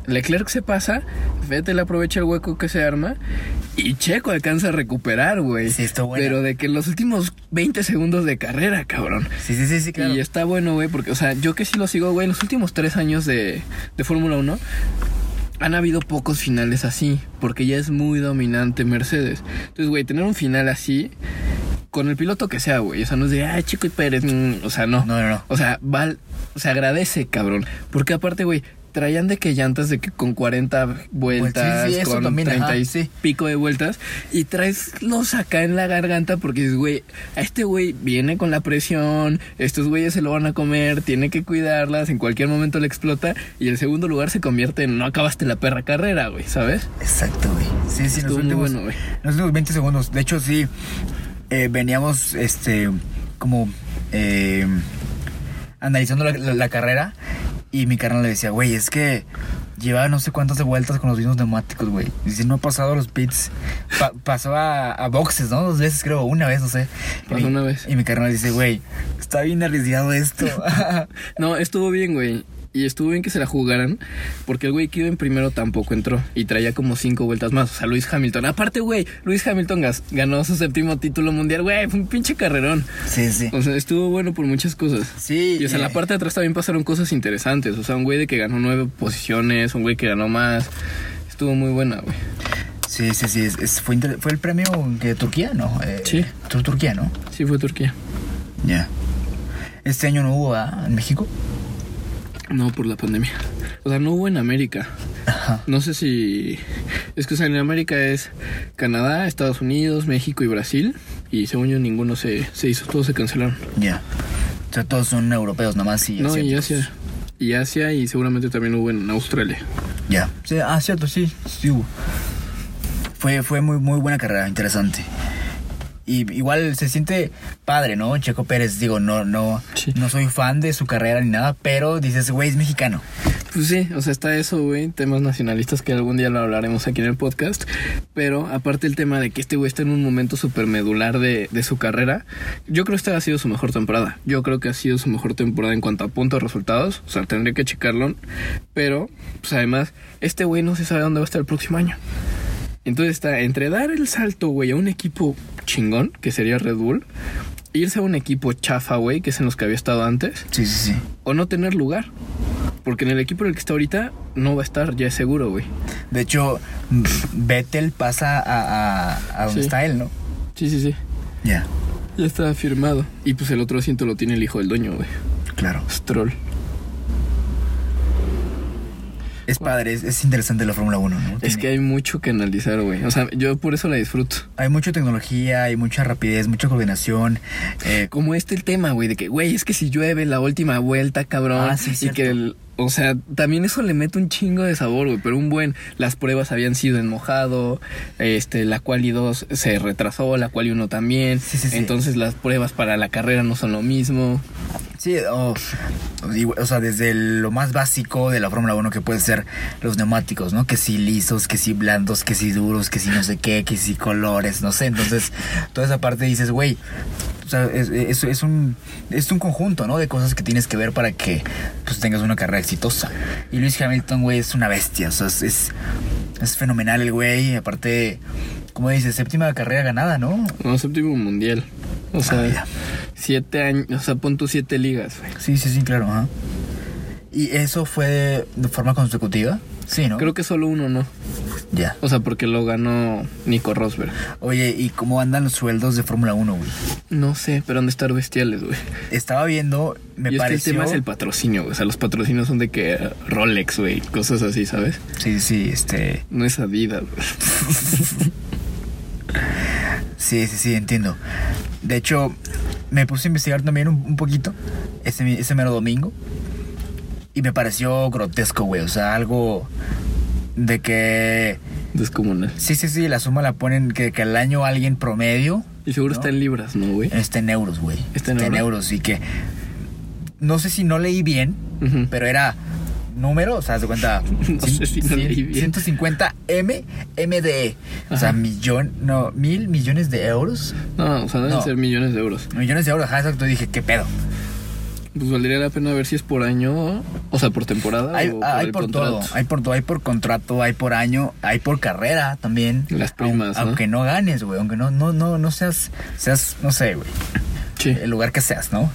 Speaker 1: Leclerc se pasa, Vettel aprovecha el hueco que se arma y Checo alcanza a recuperar, güey.
Speaker 2: Sí, está bueno.
Speaker 1: Pero de que los últimos 20 segundos de carrera, cabrón.
Speaker 2: Sí, sí, sí, sí, claro.
Speaker 1: Y está bueno, güey, porque, o sea, yo que sí lo sigo, güey, en los últimos tres años de, de Fórmula 1 han habido pocos finales así, porque ya es muy dominante Mercedes. Entonces, güey, tener un final así, con el piloto que sea, güey, o sea, no es de, ay, Chico y Pérez, mm, o sea, no.
Speaker 2: No, no, no.
Speaker 1: O sea, val, se agradece, cabrón. Porque aparte, güey, traían de que llantas de que con 40 vueltas,
Speaker 2: Pues sí, sí, eso
Speaker 1: con
Speaker 2: también,
Speaker 1: 30
Speaker 2: ajá,
Speaker 1: y
Speaker 2: sí.
Speaker 1: pico de vueltas, y traes los acá en la garganta porque dices, güey, a este güey viene con la presión, estos güeyes se lo van a comer, tiene que cuidarlas, en cualquier momento le explota, y el segundo lugar se convierte en no acabaste la perra carrera, güey, ¿sabes?
Speaker 2: Exacto, güey. Sí, sí,
Speaker 1: Estuvo
Speaker 2: los
Speaker 1: muy
Speaker 2: últimos,
Speaker 1: bueno, güey.
Speaker 2: los últimos 20 segundos. De hecho, sí, eh, veníamos, este, como, eh, analizando la, la- la carrera y mi carnal le decía, güey, es que lleva no sé cuántas de vueltas con los mismos neumáticos, güey. Dice, no ha pasado a los pits. Pa- pasó a, a boxes, ¿no? Dos veces creo, una vez, no sé. Y
Speaker 1: Pasó una vez.
Speaker 2: Y mi carnal dice, güey, está bien arriesgado esto. [laughs]
Speaker 1: No, estuvo bien, güey. Y estuvo bien que se la jugaran, porque el güey que iba en primero tampoco entró y traía como cinco vueltas más. O sea, Luis Hamilton. Aparte, güey, Luis Hamilton ganó su séptimo título mundial, güey. Fue un pinche carrerón.
Speaker 2: sí, sí.
Speaker 1: O sea, estuvo bueno por muchas cosas.
Speaker 2: Sí.
Speaker 1: Y o sea, en la
Speaker 2: eh,
Speaker 1: parte de atrás también pasaron cosas interesantes. O sea, un güey de que ganó nueve posiciones, un güey que ganó más. Estuvo muy buena, güey.
Speaker 2: Sí, sí, sí. es- es- fue, el premio de Turquía, ¿no? Eh,
Speaker 1: Sí.
Speaker 2: Tur- Turquía, ¿no?
Speaker 1: Sí, fue Turquía.
Speaker 2: Ya. Este año no hubo, ¿verdad? En México.
Speaker 1: No, por la pandemia. O sea, no hubo en América.
Speaker 2: Ajá.
Speaker 1: No sé si. Es que, o sea, en América es Canadá, Estados Unidos, México y Brasil. Y según yo, ninguno se, se hizo, todos se cancelaron.
Speaker 2: Ya. O sea, todos son europeos nomás y
Speaker 1: no, y. Asia. Y Asia, y seguramente también hubo en Australia.
Speaker 2: Ya. Sí, ah, cierto, sí. Sí hubo. Fue, fue muy, muy buena carrera, interesante. Y igual se siente padre, ¿no? Checo Pérez, digo, no, no,
Speaker 1: Sí.
Speaker 2: no soy fan de su carrera ni nada, pero dices, güey, es mexicano.
Speaker 1: Pues sí, o sea, está eso, güey, temas nacionalistas que algún día lo hablaremos aquí en el podcast. Pero aparte el tema de que este güey está en un momento súper medular de, de su carrera, yo creo que esta ha sido su mejor temporada. Yo creo que ha sido su mejor temporada en cuanto a puntos resultados. O sea, tendría que checarlo. Pero, pues además, este güey no se sabe dónde va a estar el próximo año. Entonces está entre dar el salto, güey, a un equipo chingón, que sería Red Bull, irse a un equipo chafa, güey, que es en los que había estado antes,
Speaker 2: Sí, sí, sí.
Speaker 1: o no tener lugar. Porque en el equipo en el que está ahorita no va a estar, ya es seguro, güey.
Speaker 2: De hecho, Vettel pasa a, a, a donde
Speaker 1: Sí.
Speaker 2: está él, ¿no?
Speaker 1: Sí, sí, sí.
Speaker 2: Ya,
Speaker 1: Ya está firmado. Y pues el otro asiento lo tiene el hijo del dueño, güey.
Speaker 2: claro.
Speaker 1: Stroll.
Speaker 2: Es padre, es, es interesante la Fórmula 1, ¿no?
Speaker 1: Es que hay mucho que analizar, güey. O sea, yo por eso la disfruto.
Speaker 2: Hay mucha tecnología, hay mucha rapidez, mucha coordinación. eh,
Speaker 1: Como este el tema, güey, de que, güey, es que si llueve la última vuelta, cabrón.
Speaker 2: Ah, sí,
Speaker 1: y
Speaker 2: cierto.
Speaker 1: que el, o sea, también eso le mete un chingo de sabor, güey. Pero un buen, las pruebas habían sido en mojado, este, la quali 2 se retrasó, la quali 1 también.
Speaker 2: Sí, sí, sí.
Speaker 1: Entonces las pruebas para la carrera no son lo mismo.
Speaker 2: Sí, o, o- sea, desde lo más básico de la Fórmula 1 que puede ser los neumáticos, ¿no? Que si lisos, que si blandos, que si duros, que si no sé qué, que si colores, no sé. Entonces, toda esa parte dices, güey, o sea, es, es- es un, es un conjunto, ¿no? De cosas que tienes que ver para que pues, tengas una carrera exitosa. Y Luis Hamilton, güey, es una bestia, o sea, es, es, es fenomenal el güey. Aparte, como dices, séptima carrera ganada, ¿no?
Speaker 1: No, séptimo mundial. O sea,
Speaker 2: Ah,
Speaker 1: siete años, o sea, pon tus siete ligas, güey.
Speaker 2: Sí, sí, sí, claro. ajá. ¿Y eso fue de forma consecutiva? Sí, ¿no?
Speaker 1: Creo que solo uno no.
Speaker 2: Ya.
Speaker 1: O sea, porque lo ganó Nico Rosberg.
Speaker 2: Oye, ¿y cómo andan los sueldos de Fórmula 1, güey?
Speaker 1: No sé, pero han de estar bestiales, güey.
Speaker 2: Estaba viendo, me
Speaker 1: y es que
Speaker 2: pareció...
Speaker 1: el tema es el patrocinio, güey. O sea, los patrocinios son de que Rolex, güey, cosas así, ¿sabes?
Speaker 2: Sí, sí, este...
Speaker 1: No es Adidas, güey.
Speaker 2: Sí, sí, sí, entiendo. De hecho, me puse a investigar también un, un poquito ese, ese mero domingo. Y me pareció grotesco, güey. O sea, algo de que...
Speaker 1: Descomunal.
Speaker 2: Sí, sí, sí, la suma la ponen que, que al año alguien promedio
Speaker 1: Y seguro
Speaker 2: ¿No?
Speaker 1: está en libras, ¿no, güey?
Speaker 2: está en euros, güey.
Speaker 1: ¿Está en euros?
Speaker 2: euros y que... No sé si no leí bien, pero era número, o sea, se cuenta. [laughs]
Speaker 1: No sé si no leí bien.
Speaker 2: 150 M, MDE. O sea, millón, no, mil millones de euros.
Speaker 1: No, o sea, deben
Speaker 2: No.
Speaker 1: ser millones de euros.
Speaker 2: Millones de euros, ajá, exacto. Dije, ¿qué pedo?
Speaker 1: Pues valdría la pena ver si es por año, o sea, por temporada
Speaker 2: Hay,
Speaker 1: o por
Speaker 2: hay
Speaker 1: el
Speaker 2: por todo, hay por todo, hay por contrato, hay por año, hay por carrera también.
Speaker 1: Las primas,
Speaker 2: Aun-
Speaker 1: ¿no?
Speaker 2: Aunque no ganes, güey, aunque no, no, no, no seas, seas, no sé, güey.
Speaker 1: Sí.
Speaker 2: El lugar que seas, ¿no?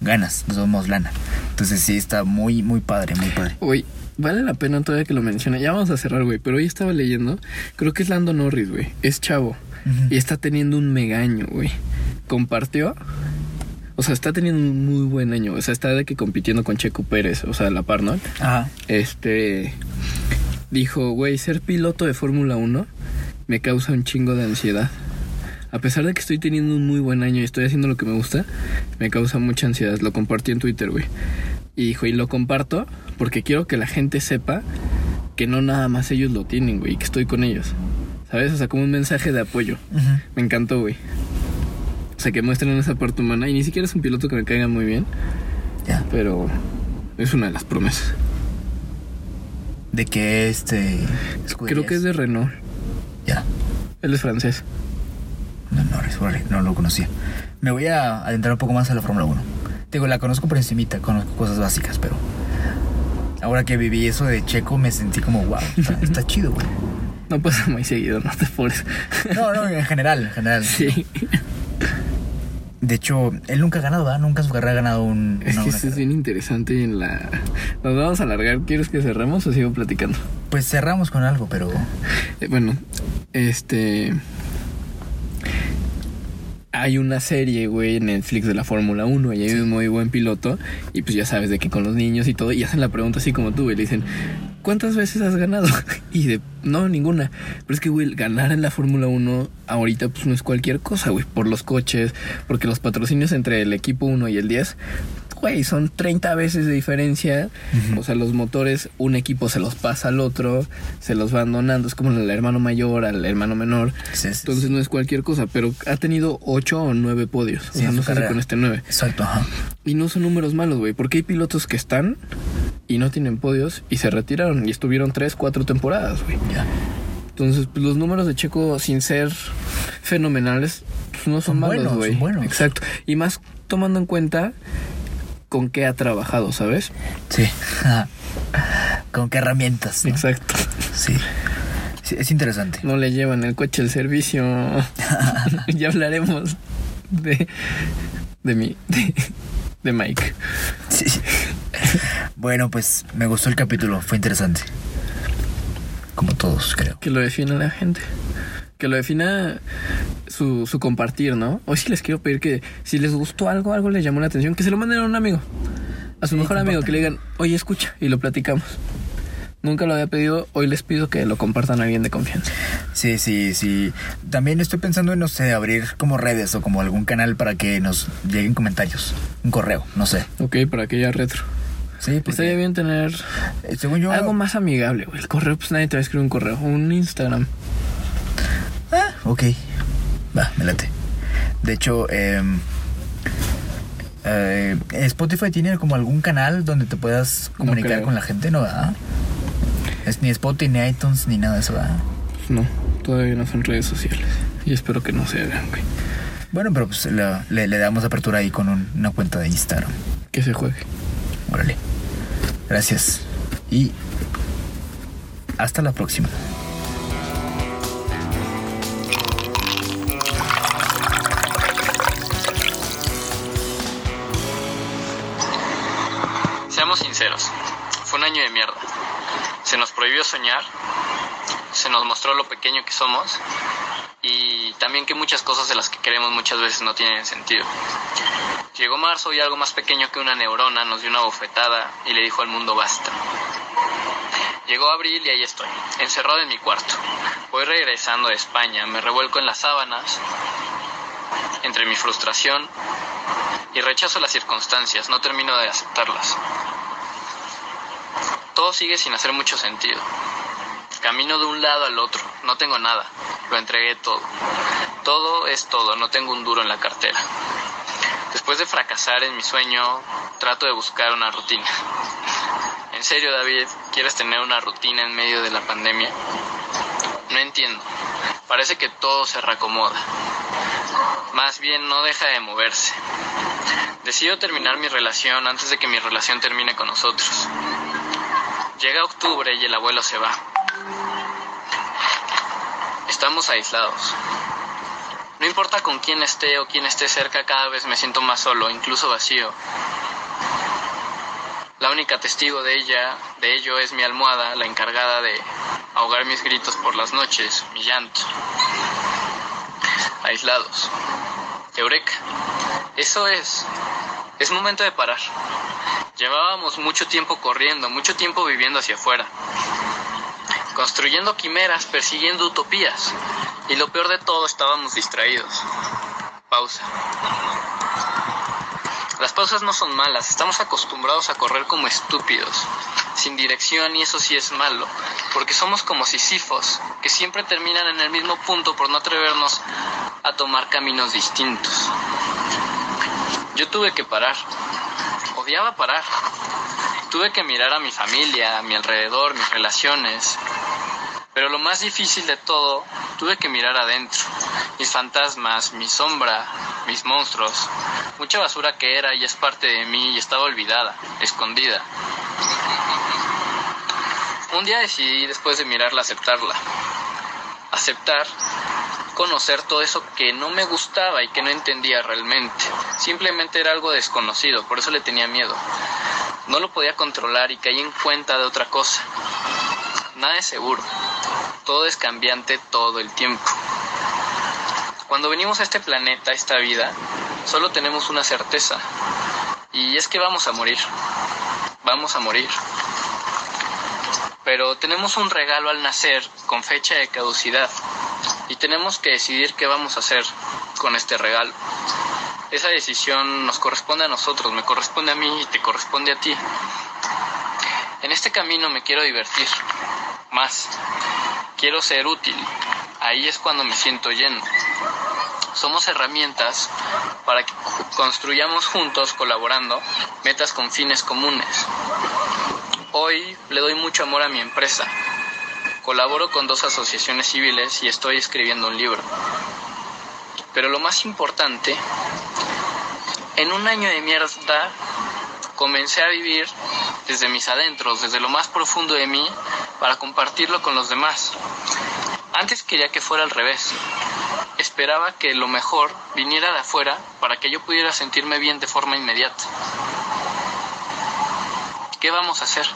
Speaker 2: Ganas, nos damos lana. Entonces sí, está muy, muy padre, muy padre.
Speaker 1: Güey, vale la pena todavía que lo mencione. Ya vamos a cerrar, güey. Pero hoy estaba leyendo. Creo que es Lando Norris, güey. Es chavo. Y está teniendo un mega año, güey. Compartió. O sea, está teniendo un muy buen año. O sea, está de que compitiendo con Checo Pérez. O sea, la par, ¿no?
Speaker 2: Ajá.
Speaker 1: Este. Dijo, güey, ser piloto de Fórmula 1 me causa un chingo de ansiedad. A pesar de que estoy teniendo un muy buen año y estoy haciendo lo que me gusta, me causa mucha ansiedad. Lo compartí en Twitter, güey. Y dijo, y lo comparto porque quiero que la gente sepa que no nada más ellos lo tienen, güey, y que estoy con ellos. ¿Sabes? O sea, como un mensaje de apoyo.
Speaker 2: Ujú.
Speaker 1: Me encantó, güey. O sea, que muestren esa parte humana. Y ni siquiera es un piloto que me caiga muy bien.
Speaker 2: Ya.
Speaker 1: Pero es una de las promesas.
Speaker 2: ¿De qué este.
Speaker 1: Creo que es de Renault.
Speaker 2: Ya.
Speaker 1: Él es francés.
Speaker 2: No, no, no lo conocía. Me voy a adentrar un poco más a la Fórmula 1. Digo, la conozco por encimita, conozco cosas básicas, pero ahora que viví eso de Checo me sentí como, wow, está, está [laughs] chido, güey.
Speaker 1: No pasa muy seguido, no te pones.
Speaker 2: No, no, en general, en general. [laughs]
Speaker 1: Sí.
Speaker 2: De hecho, él nunca ha ganado, ¿verdad? Nunca en su carrera ha ganado un.
Speaker 1: Es que esto es bien interesante y en la... Nos vamos a alargar. ¿Quieres que cerremos o sigo platicando?
Speaker 2: Pues cerramos con algo, pero.
Speaker 1: Eh, bueno, este... Hay una serie, güey, en Netflix de la Fórmula 1 y hay un muy buen piloto y pues ya sabes de que con los niños y todo y hacen la pregunta así como tú, güey, le dicen, ¿cuántas veces has ganado? [laughs] Y de, no, ninguna. Pero es que, güey, ganar en la Fórmula 1 ahorita pues no es cualquier cosa, güey, por los coches, porque los patrocinios entre el equipo 1 y el 10, güey, son 30 veces de diferencia. O sea, los motores, un equipo se los pasa al otro, se los van donando, es como el hermano mayor al hermano menor.
Speaker 2: Sí, sí,
Speaker 1: Entonces no es cualquier cosa, pero ha tenido 8 o 9 podios. O
Speaker 2: Sí,
Speaker 1: sea,
Speaker 2: en
Speaker 1: no sé si con este 9.
Speaker 2: Exacto, ajá.
Speaker 1: Y no son números malos, güey, porque hay pilotos que están y no tienen podios y se retiraron y estuvieron 3, 4 temporadas, güey.
Speaker 2: Ya.
Speaker 1: Entonces, pues, los números de Checo, sin ser fenomenales, pues, no son,
Speaker 2: Son
Speaker 1: malos, güey. Exacto. Y más tomando en cuenta con qué ha trabajado, ¿sabes?
Speaker 2: Sí. [laughs] ¿Con qué herramientas? no?
Speaker 1: Exacto.
Speaker 2: Sí. Sí, Es interesante.
Speaker 1: No le llevan el coche al servicio. [laughs] [laughs] ya hablaremos de. de mi. de, de Mike.
Speaker 2: Sí. Bueno, pues me gustó el capítulo, fue interesante. Como todos, creo.
Speaker 1: Que lo defina la gente. Que lo defina su, su compartir, ¿no? Hoy sí les quiero pedir que si les gustó algo, algo les llamó la atención, que se lo manden a un amigo. A su
Speaker 2: Sí,
Speaker 1: mejor amigo, que le digan, oye, escucha, y lo platicamos. Nunca lo había pedido, hoy les pido que lo compartan a alguien de confianza.
Speaker 2: Sí, sí, sí. También estoy pensando en, no sé, abrir como redes o como algún canal para que nos lleguen comentarios. Un correo, no sé.
Speaker 1: Ok, para que ya retro.
Speaker 2: Sí, porque,
Speaker 1: Estaría bien tener
Speaker 2: eh, según yo...
Speaker 1: algo más amigable, güey. El correo, pues nadie te va a escribir un correo. Un Instagram.
Speaker 2: Ah, ok. Va, me late. De hecho, em, eh, Spotify tiene como algún canal donde te puedas comunicar con la gente, ¿no? ¿verdad? Es ni Spotify, ni iTunes, ni nada de eso, ¿verdad?
Speaker 1: Pues no, todavía no son redes sociales. Y espero que no se hagan, güey.
Speaker 2: Bueno, pero pues la- le, le damos apertura ahí con un- una cuenta de Instagram.
Speaker 1: Que se juegue.
Speaker 2: Órale. Gracias. Y hasta la próxima.
Speaker 1: Se nos prohibió soñar, se nos mostró lo pequeño que somos y también que muchas cosas de las que queremos muchas veces no tienen sentido. Llegó marzo y algo más pequeño que una neurona nos dio una bofetada y le dijo al mundo basta. Llegó abril y ahí estoy, encerrado en mi cuarto. Voy regresando de España, me revuelco en las sábanas, entre mi frustración y rechazo las circunstancias, no termino de aceptarlas. Todo sigue sin hacer mucho sentido. Camino de un lado al otro, no tengo nada, lo entregué todo. Todo es todo, no tengo un duro en la cartera. Después de fracasar en mi sueño, trato de buscar una rutina. En serio, David, ¿quieres tener una rutina en medio de la pandemia? No entiendo. Parece que todo se reacomoda. Más bien no deja de moverse. Decido terminar mi relación antes de que mi relación termine con nosotros. Llega octubre y el abuelo se va. Estamos aislados. No importa con quién esté o quién esté cerca, cada vez me siento más solo, incluso vacío. La única testigo de ella, de ello, es mi almohada, la encargada de ahogar mis gritos por las noches, mi llanto. Aislados. Eureka. Eso es. Es momento de parar. Llevábamos mucho tiempo corriendo, mucho tiempo viviendo hacia afuera. Construyendo quimeras, persiguiendo utopías. Y lo peor de todo, estábamos distraídos. Pausa. Las pausas no son malas, estamos acostumbrados a correr como estúpidos, sin dirección y eso sí es malo, porque somos como sisifos, que siempre terminan en el mismo punto por no atrevernos a tomar caminos distintos. Yo tuve que parar, odiaba parar. Tuve que mirar a mi familia, a mi alrededor, mis relaciones. Pero lo más difícil de todo, tuve que mirar adentro. Mis fantasmas, mi sombra, mis monstruos. Mucha basura que era y es parte de mí y estaba olvidada, escondida. Un día decidí, después de mirarla, aceptarla. Aceptar conocer todo eso que no me gustaba y que no entendía realmente. Simplemente era algo desconocido, por eso le tenía miedo. No lo podía controlar y caí en cuenta de otra cosa. Nada es seguro. Todo es cambiante todo el tiempo. Cuando venimos a este planeta, a esta vida, solo tenemos una certeza. Y es que vamos a morir. Vamos a morir. Pero tenemos un regalo al nacer con fecha de caducidad y tenemos que decidir qué vamos a hacer con este regalo. Esa decisión nos corresponde a nosotros, me corresponde a mí y te corresponde a ti. En este camino me quiero divertir más. Quiero ser útil. Ahí es cuando me siento lleno. Somos herramientas para que construyamos juntos, colaborando, metas con fines comunes. Hoy le doy mucho amor a mi empresa. Colaboro con dos asociaciones civiles y estoy escribiendo un libro. Pero lo más importante, en un año de mierda comencé a vivir desde mis adentros, desde lo más profundo de mí, para compartirlo con los demás. Antes quería que fuera al revés. Esperaba que lo mejor viniera de afuera para que yo pudiera sentirme bien de forma inmediata. ¿Qué vamos a hacer?